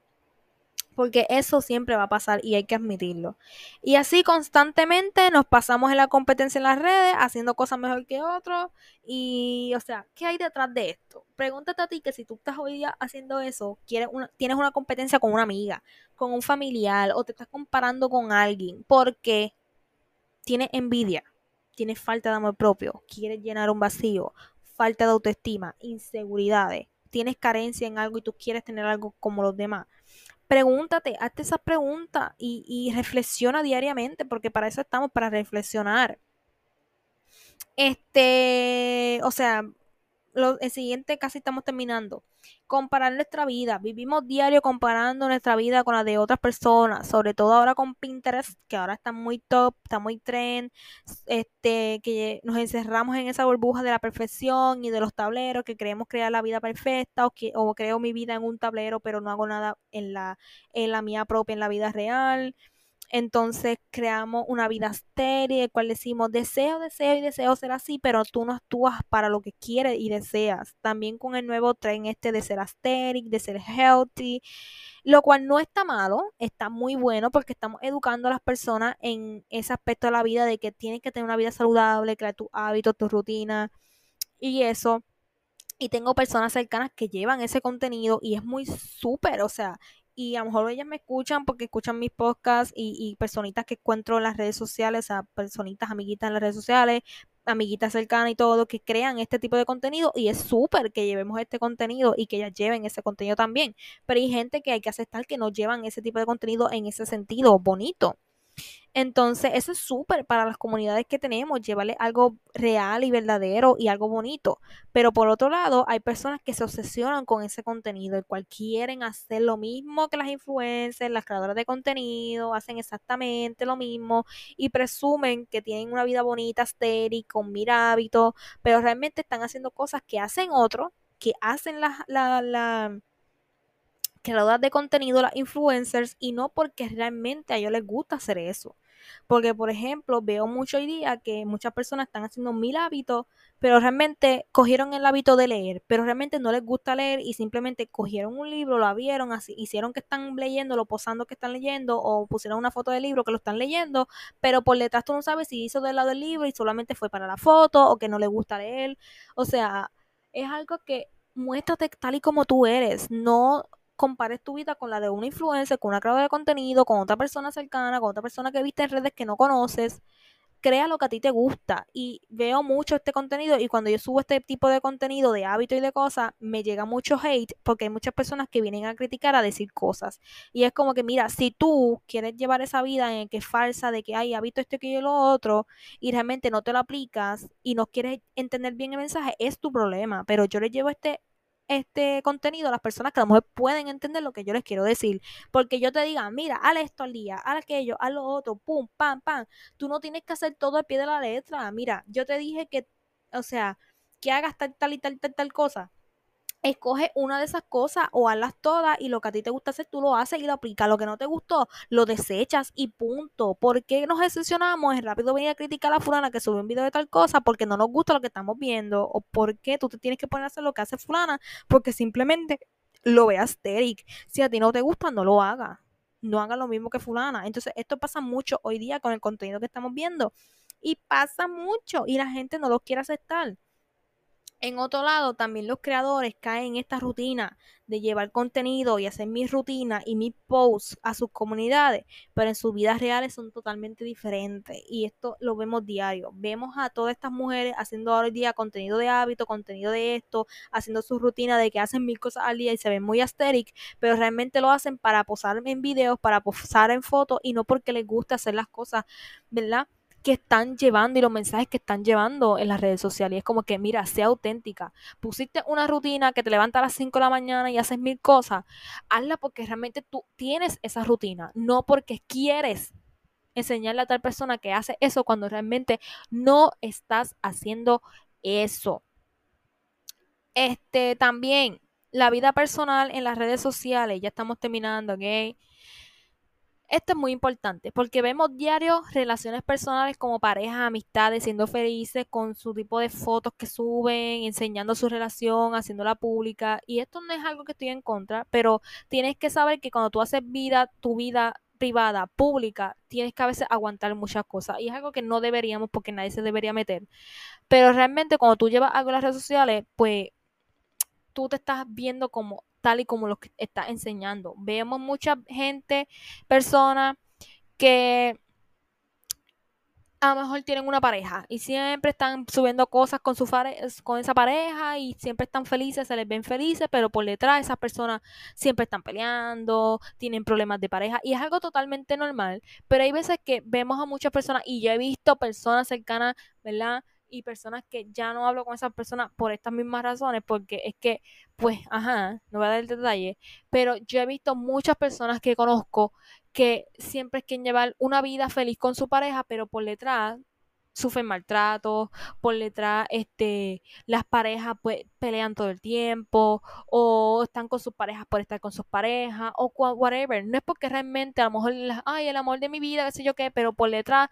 S1: porque eso siempre va a pasar y hay que admitirlo. Y así constantemente nos pasamos en la competencia en las redes, haciendo cosas mejor que otros. Y, o sea, ¿qué hay detrás de esto? Pregúntate a ti que si tú estás hoy día haciendo eso, quieres una, tienes una competencia con una amiga, con un familiar o te estás comparando con alguien porque tienes envidia, tienes falta de amor propio, quieres llenar un vacío, falta de autoestima, inseguridades, tienes carencia en algo y tú quieres tener algo como los demás pregúntate, hazte esas preguntas y, y reflexiona diariamente, porque para eso estamos, para reflexionar. Este, o sea, lo, el siguiente casi estamos terminando. Comparar nuestra vida. Vivimos diario comparando nuestra vida con la de otras personas, sobre todo ahora con Pinterest, que ahora está muy top, está muy trend, este, que nos encerramos en esa burbuja de la perfección y de los tableros, que creemos crear la vida perfecta o, que, o creo mi vida en un tablero, pero no hago nada en la, en la mía propia, en la vida real entonces creamos una vida estéril, el cual decimos deseo, deseo y deseo ser así, pero tú no actúas para lo que quieres y deseas. También con el nuevo tren este de ser estéril, de ser healthy, lo cual no está malo, está muy bueno porque estamos educando a las personas en ese aspecto de la vida de que tienes que tener una vida saludable, crear tus hábitos, tus rutinas y eso. Y tengo personas cercanas que llevan ese contenido y es muy súper, o sea, y a lo mejor ellas me escuchan porque escuchan mis podcasts y, y personitas que encuentro en las redes sociales, o sea, personitas, amiguitas en las redes sociales, amiguitas cercanas y todo, que crean este tipo de contenido y es súper que llevemos este contenido y que ellas lleven ese contenido también. Pero hay gente que hay que aceptar que no llevan ese tipo de contenido en ese sentido bonito. Entonces, eso es súper para las comunidades que tenemos, llevarle algo real y verdadero y algo bonito. Pero por otro lado, hay personas que se obsesionan con ese contenido, el cual quieren hacer lo mismo que las influencers, las creadoras de contenido, hacen exactamente lo mismo y presumen que tienen una vida bonita, estéril, con mil hábitos, pero realmente están haciendo cosas que hacen otros, que hacen la, la, la creadoras de contenido, las influencers, y no porque realmente a ellos les gusta hacer eso. Porque, por ejemplo, veo mucho hoy día que muchas personas están haciendo mil hábitos, pero realmente cogieron el hábito de leer, pero realmente no les gusta leer y simplemente cogieron un libro, lo abrieron, así, hicieron que están leyendo, posando que están leyendo, o pusieron una foto del libro que lo están leyendo, pero por detrás tú no sabes si hizo del lado del libro y solamente fue para la foto o que no le gusta leer. O sea, es algo que muéstrate tal y como tú eres, no compares tu vida con la de una influencer, con una creadora de contenido, con otra persona cercana, con otra persona que viste en redes que no conoces. Crea lo que a ti te gusta. Y veo mucho este contenido y cuando yo subo este tipo de contenido de hábito y de cosas, me llega mucho hate porque hay muchas personas que vienen a criticar, a decir cosas. Y es como que, mira, si tú quieres llevar esa vida en que es falsa, de que hay hábito esto que yo lo otro, y realmente no te lo aplicas y no quieres entender bien el mensaje, es tu problema. Pero yo le llevo este este contenido las personas que a lo mejor pueden entender lo que yo les quiero decir. Porque yo te diga, mira, haz esto al día, haz aquello, haz lo otro, pum, pam, pam. Tú no tienes que hacer todo al pie de la letra. Mira, yo te dije que, o sea, que hagas tal, tal y tal, tal, tal cosa escoge una de esas cosas o hazlas todas y lo que a ti te gusta hacer tú lo haces y lo aplicas. Lo que no te gustó lo desechas y punto. ¿Por qué nos excepcionamos? Es rápido venir a criticar a la fulana que sube un video de tal cosa porque no nos gusta lo que estamos viendo o porque tú te tienes que poner a hacer lo que hace fulana porque simplemente lo veas Derek. Si a ti no te gusta, no lo hagas. No hagas lo mismo que fulana. Entonces esto pasa mucho hoy día con el contenido que estamos viendo. Y pasa mucho y la gente no lo quiere aceptar. En otro lado, también los creadores caen en esta rutina de llevar contenido y hacer mis rutinas y mis posts a sus comunidades, pero en sus vidas reales son totalmente diferentes. Y esto lo vemos diario. Vemos a todas estas mujeres haciendo hoy día contenido de hábito, contenido de esto, haciendo su rutina de que hacen mil cosas al día y se ven muy asteric, pero realmente lo hacen para posar en videos, para posar en fotos y no porque les gusta hacer las cosas, ¿verdad? Que están llevando y los mensajes que están llevando en las redes sociales. Y es como que, mira, sea auténtica. Pusiste una rutina que te levanta a las 5 de la mañana y haces mil cosas. Hazla porque realmente tú tienes esa rutina, no porque quieres enseñarle a tal persona que hace eso cuando realmente no estás haciendo eso. Este también la vida personal en las redes sociales, ya estamos terminando, ¿ok? Esto es muy importante porque vemos diario relaciones personales como parejas, amistades, siendo felices con su tipo de fotos que suben, enseñando su relación, haciéndola pública. Y esto no es algo que estoy en contra, pero tienes que saber que cuando tú haces vida, tu vida privada, pública, tienes que a veces aguantar muchas cosas. Y es algo que no deberíamos porque nadie se debería meter. Pero realmente cuando tú llevas algo en las redes sociales, pues tú te estás viendo como tal y como lo que está enseñando. Vemos mucha gente, personas que a lo mejor tienen una pareja y siempre están subiendo cosas con su con esa pareja y siempre están felices, se les ven felices, pero por detrás esas personas siempre están peleando, tienen problemas de pareja y es algo totalmente normal, pero hay veces que vemos a muchas personas y yo he visto personas cercanas, ¿verdad? Y personas que ya no hablo con esas personas por estas mismas razones, porque es que, pues, ajá, no voy a dar el detalle, pero yo he visto muchas personas que conozco que siempre quieren llevar una vida feliz con su pareja, pero por detrás sufren maltrato, por detrás este, las parejas pues pelean todo el tiempo o están con sus parejas por estar con sus parejas o whatever. No es porque realmente a lo mejor, ay, el amor de mi vida, qué sé yo qué, pero por detrás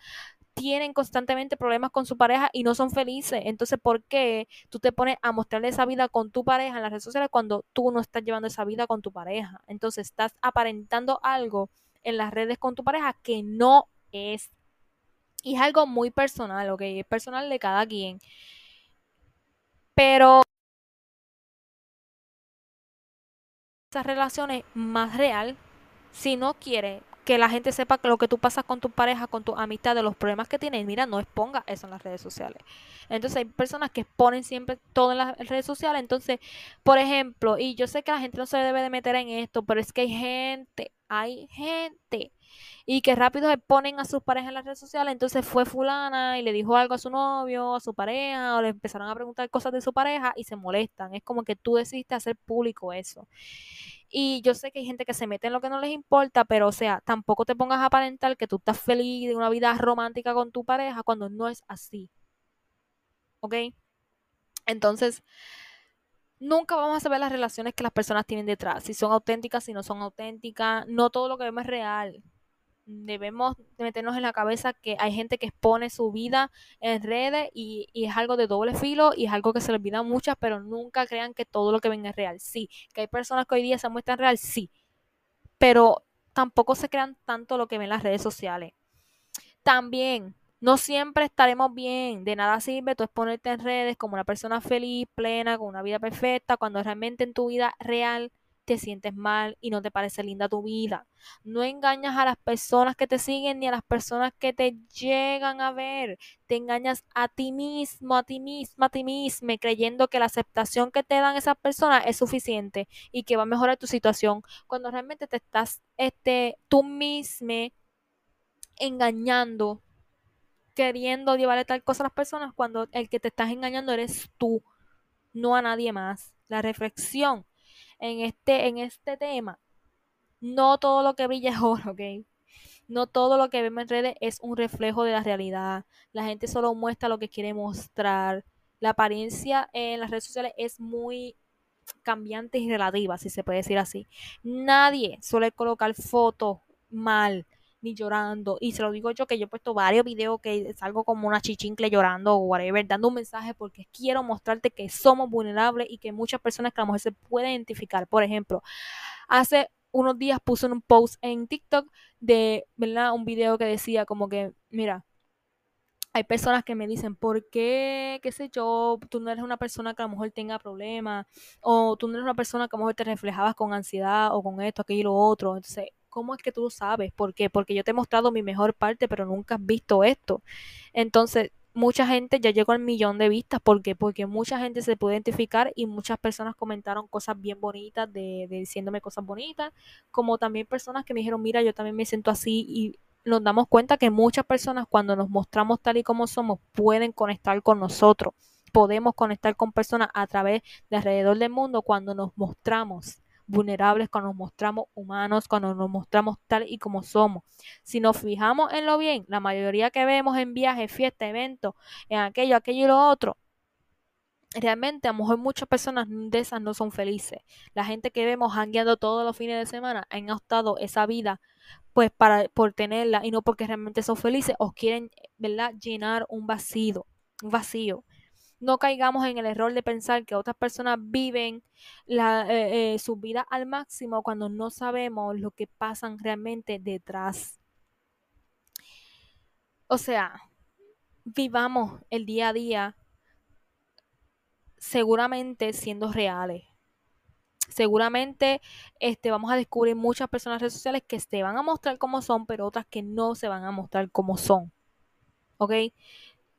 S1: tienen constantemente problemas con su pareja y no son felices. Entonces, ¿por qué tú te pones a mostrarle esa vida con tu pareja en las redes sociales cuando tú no estás llevando esa vida con tu pareja? Entonces, estás aparentando algo en las redes con tu pareja que no es y es algo muy personal, ¿ok? Es personal de cada quien. Pero esas relaciones más real, si no quiere que la gente sepa lo que tú pasas con tu pareja, con tu amistad, de los problemas que tienes, mira, no exponga eso en las redes sociales. Entonces hay personas que exponen siempre todo en las redes sociales. Entonces, por ejemplo, y yo sé que la gente no se debe de meter en esto, pero es que hay gente, hay gente y que rápido se ponen a sus parejas en las redes sociales. Entonces fue fulana y le dijo algo a su novio, a su pareja, o le empezaron a preguntar cosas de su pareja y se molestan. Es como que tú decidiste hacer público eso. Y yo sé que hay gente que se mete en lo que no les importa, pero o sea, tampoco te pongas a aparentar que tú estás feliz de una vida romántica con tu pareja cuando no es así. ¿Ok? Entonces, nunca vamos a saber las relaciones que las personas tienen detrás, si son auténticas, si no son auténticas. No todo lo que vemos es real debemos meternos en la cabeza que hay gente que expone su vida en redes y, es algo de doble filo y es algo que se le olvida muchas, pero nunca crean que todo lo que ven es real. Sí, que hay personas que hoy día se muestran real, sí, pero tampoco se crean tanto lo que ven las redes sociales. También, no siempre estaremos bien, de nada sirve tú exponerte en redes como una persona feliz, plena, con una vida perfecta, cuando realmente en tu vida real te sientes mal y no te parece linda tu vida. No engañas a las personas que te siguen ni a las personas que te llegan a ver. Te engañas a ti mismo, a ti mismo, a ti mismo, creyendo que la aceptación que te dan esas personas es suficiente y que va a mejorar tu situación, cuando realmente te estás este, tú mismo engañando, queriendo llevarle tal cosa a las personas, cuando el que te estás engañando eres tú, no a nadie más. La reflexión en este, en este tema, no todo lo que brilla es oro, ¿ok? No todo lo que vemos en redes es un reflejo de la realidad. La gente solo muestra lo que quiere mostrar. La apariencia en las redes sociales es muy cambiante y relativa, si se puede decir así. Nadie suele colocar fotos mal ni llorando. Y se lo digo yo que yo he puesto varios videos que salgo como una chichincle llorando o whatever, dando un mensaje porque quiero mostrarte que somos vulnerables y que muchas personas que a lo mejor se pueden identificar. Por ejemplo, hace unos días puse un post en TikTok de, ¿verdad? Un video que decía como que, mira, hay personas que me dicen, ¿por qué, qué sé yo, tú no eres una persona que a lo mejor tenga problemas? O tú no eres una persona que a lo mejor te reflejabas con ansiedad o con esto, aquello y lo otro. Entonces, ¿cómo es que tú lo sabes? ¿Por qué? Porque yo te he mostrado mi mejor parte, pero nunca has visto esto. Entonces, mucha gente ya llegó al millón de vistas. ¿Por qué? Porque mucha gente se puede identificar y muchas personas comentaron cosas bien bonitas, de, de diciéndome cosas bonitas, como también personas que me dijeron, mira, yo también me siento así y nos damos cuenta que muchas personas cuando nos mostramos tal y como somos pueden conectar con nosotros. Podemos conectar con personas a través de alrededor del mundo cuando nos mostramos vulnerables, cuando nos mostramos humanos, cuando nos mostramos tal y como somos. Si nos fijamos en lo bien, la mayoría que vemos en viajes, fiestas, eventos, en aquello, aquello y lo otro, realmente a lo mejor muchas personas de esas no son felices. La gente que vemos hangueando todos los fines de semana han optado esa vida pues para por tenerla y no porque realmente son felices o quieren, ¿verdad?, llenar un vacío, un vacío no caigamos en el error de pensar que otras personas viven la, eh, eh, su vida al máximo cuando no sabemos lo que pasan realmente detrás. O sea, vivamos el día a día seguramente siendo reales. Seguramente este, vamos a descubrir muchas personas en redes sociales que se van a mostrar como son, pero otras que no se van a mostrar como son. ¿Ok?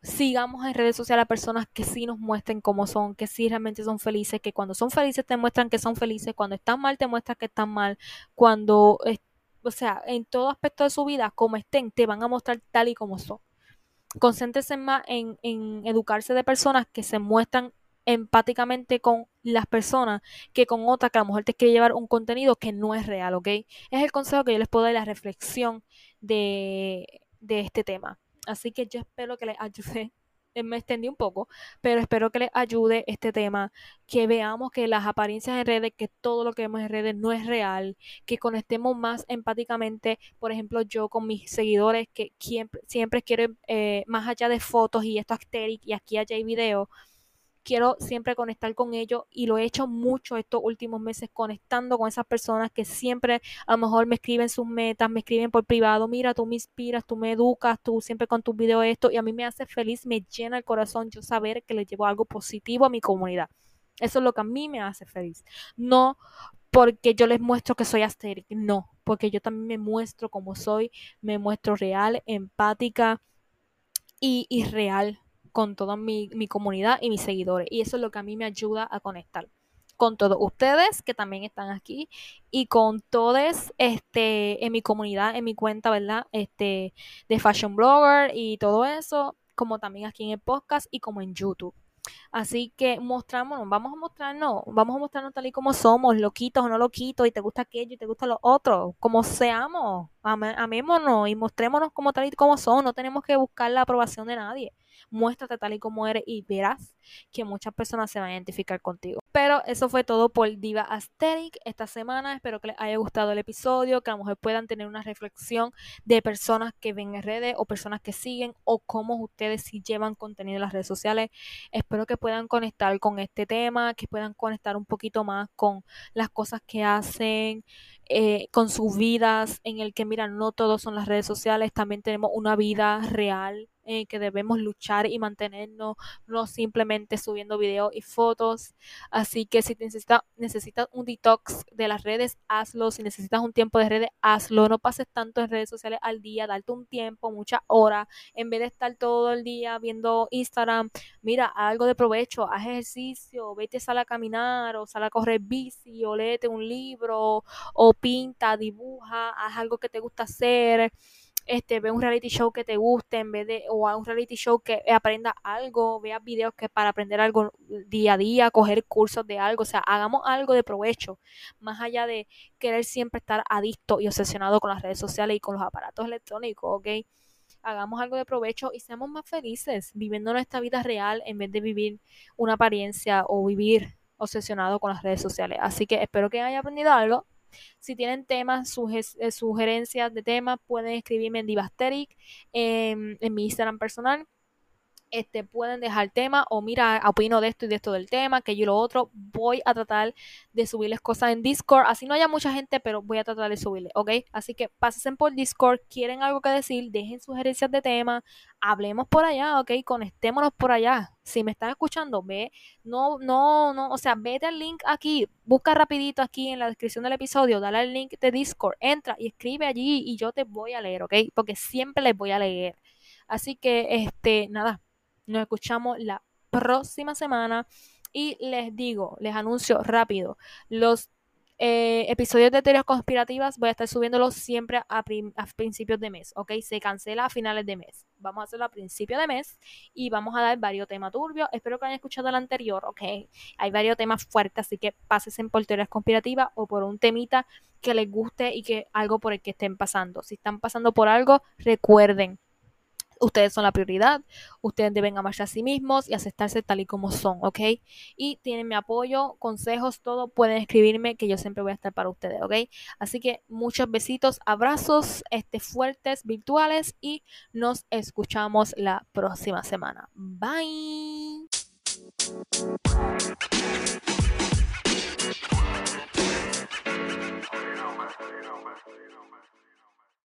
S1: Sigamos en redes sociales a personas que sí nos muestren cómo son, que sí realmente son felices, que cuando son felices te muestran que son felices, cuando están mal te muestran que están mal, cuando, o sea, en todo aspecto de su vida, como estén, te van a mostrar tal y como son. Concéntrese más en, educarse de personas que se muestran empáticamente con las personas que con otras que a lo mejor te quiere llevar un contenido que no es real, ¿ok? Es el consejo que yo les puedo dar, la reflexión de este tema. Así que yo espero que les ayude. Me extendí un poco, pero espero que les ayude este tema, que veamos que las apariencias en redes, que todo lo que vemos en redes no es real, que conectemos más empáticamente, por ejemplo, yo con mis seguidores, que siempre, quiero, eh, más allá de fotos y esto asteric y aquí allá hay video, quiero siempre conectar con ellos y lo he hecho mucho estos últimos meses conectando con esas personas que siempre a lo mejor me escriben sus metas, me escriben por privado, mira, tú me inspiras, tú me educas, tú siempre con tus videos esto y a mí me hace feliz, me llena el corazón yo saber que le llevo algo positivo a mi comunidad. Eso es lo que a mí me hace feliz. No porque yo les muestro que soy asteric, no, porque yo también me muestro como soy, me muestro real, empática y, y real con toda mi, comunidad y mis seguidores. Y eso es lo que a mí me ayuda a conectar con todos ustedes que también están aquí y con todos este, en mi comunidad, en mi cuenta, ¿verdad? Este, de Fashion Blogger y todo eso, como también aquí en el podcast y como en YouTube. Así que mostrámonos, vamos a mostrarnos, vamos a mostrarnos tal y como somos, loquitos o no loquitos, y te gusta aquello y te gusta lo otro, como seamos, amémonos y mostrémonos como tal y como somos, no tenemos que buscar la aprobación de nadie muéstrate tal y como eres y verás que muchas personas se van a identificar contigo. Pero eso fue todo por Diva Aesthetic esta semana. Espero que les haya gustado el episodio, que a lo mejor puedan tener una reflexión de personas que ven en redes o personas que siguen o cómo ustedes si llevan contenido en las redes sociales. Espero que puedan conectar con este tema, que puedan conectar un poquito más con las cosas que hacen, eh, con sus vidas, en el que, mira, no todos son las redes sociales, también tenemos una vida real en que debemos luchar y mantenernos, no simplemente subiendo videos y fotos. Así que si necesitas, necesitas un detox de las redes, hazlo. Si necesitas un tiempo de redes, hazlo. No pases tanto en redes sociales al día, darte un tiempo, muchas horas, en vez de estar todo el día viendo Instagram. Mira, algo de provecho, haz ejercicio, vete, sal a caminar o sal a correr bici o léete un libro o pinta, dibuja, haz algo que te gusta hacer este, ve un reality show que te guste en vez de, o a un reality show que aprenda algo, vea videos que para aprender algo día a día, coger cursos de algo, o sea, hagamos algo de provecho, más allá de querer siempre estar adicto y obsesionado con las redes sociales y con los aparatos electrónicos, ¿ok? Hagamos algo de provecho y seamos más felices viviendo nuestra vida real en vez de vivir una apariencia o vivir obsesionado con las redes sociales. Así que espero que haya aprendido algo si tienen temas, eh, sugerencias de temas, pueden escribirme en Divasteric, en mi Instagram personal este, pueden dejar tema o mira, opino de esto y de esto del tema, que yo lo otro. Voy a tratar de subirles cosas en Discord. Así no haya mucha gente, pero voy a tratar de subirles, ¿ok? Así que pasen por Discord, quieren algo que decir, dejen sugerencias de tema, hablemos por allá, ¿ok? Conectémonos por allá. Si me están escuchando, ve, no, no, no, o sea, vete al link aquí, busca rapidito aquí en la descripción del episodio, dale al link de Discord, entra y escribe allí y yo te voy a leer, ¿ok? Porque siempre les voy a leer. Así que, este, nada, nos escuchamos la próxima semana y les digo, les anuncio rápido, los eh, episodios de teorías conspirativas voy a estar subiéndolos siempre a, principios de mes, ¿ok? Se cancela a finales de mes. Vamos a hacerlo a principios de mes y vamos a dar varios temas turbios. Espero que hayan escuchado el anterior, ¿ok? Hay varios temas fuertes, así que pásense por teorías conspirativas o por un temita que les guste y que algo por el que estén pasando. Si están pasando por algo, recuerden, ustedes son la prioridad, ustedes deben amarse a sí mismos y aceptarse tal y como son, ¿ok? Y tienen mi apoyo, consejos, todo, pueden escribirme que yo siempre voy a estar para ustedes, ¿ok? Así que muchos besitos, abrazos este, fuertes, virtuales y nos escuchamos la próxima semana. Bye.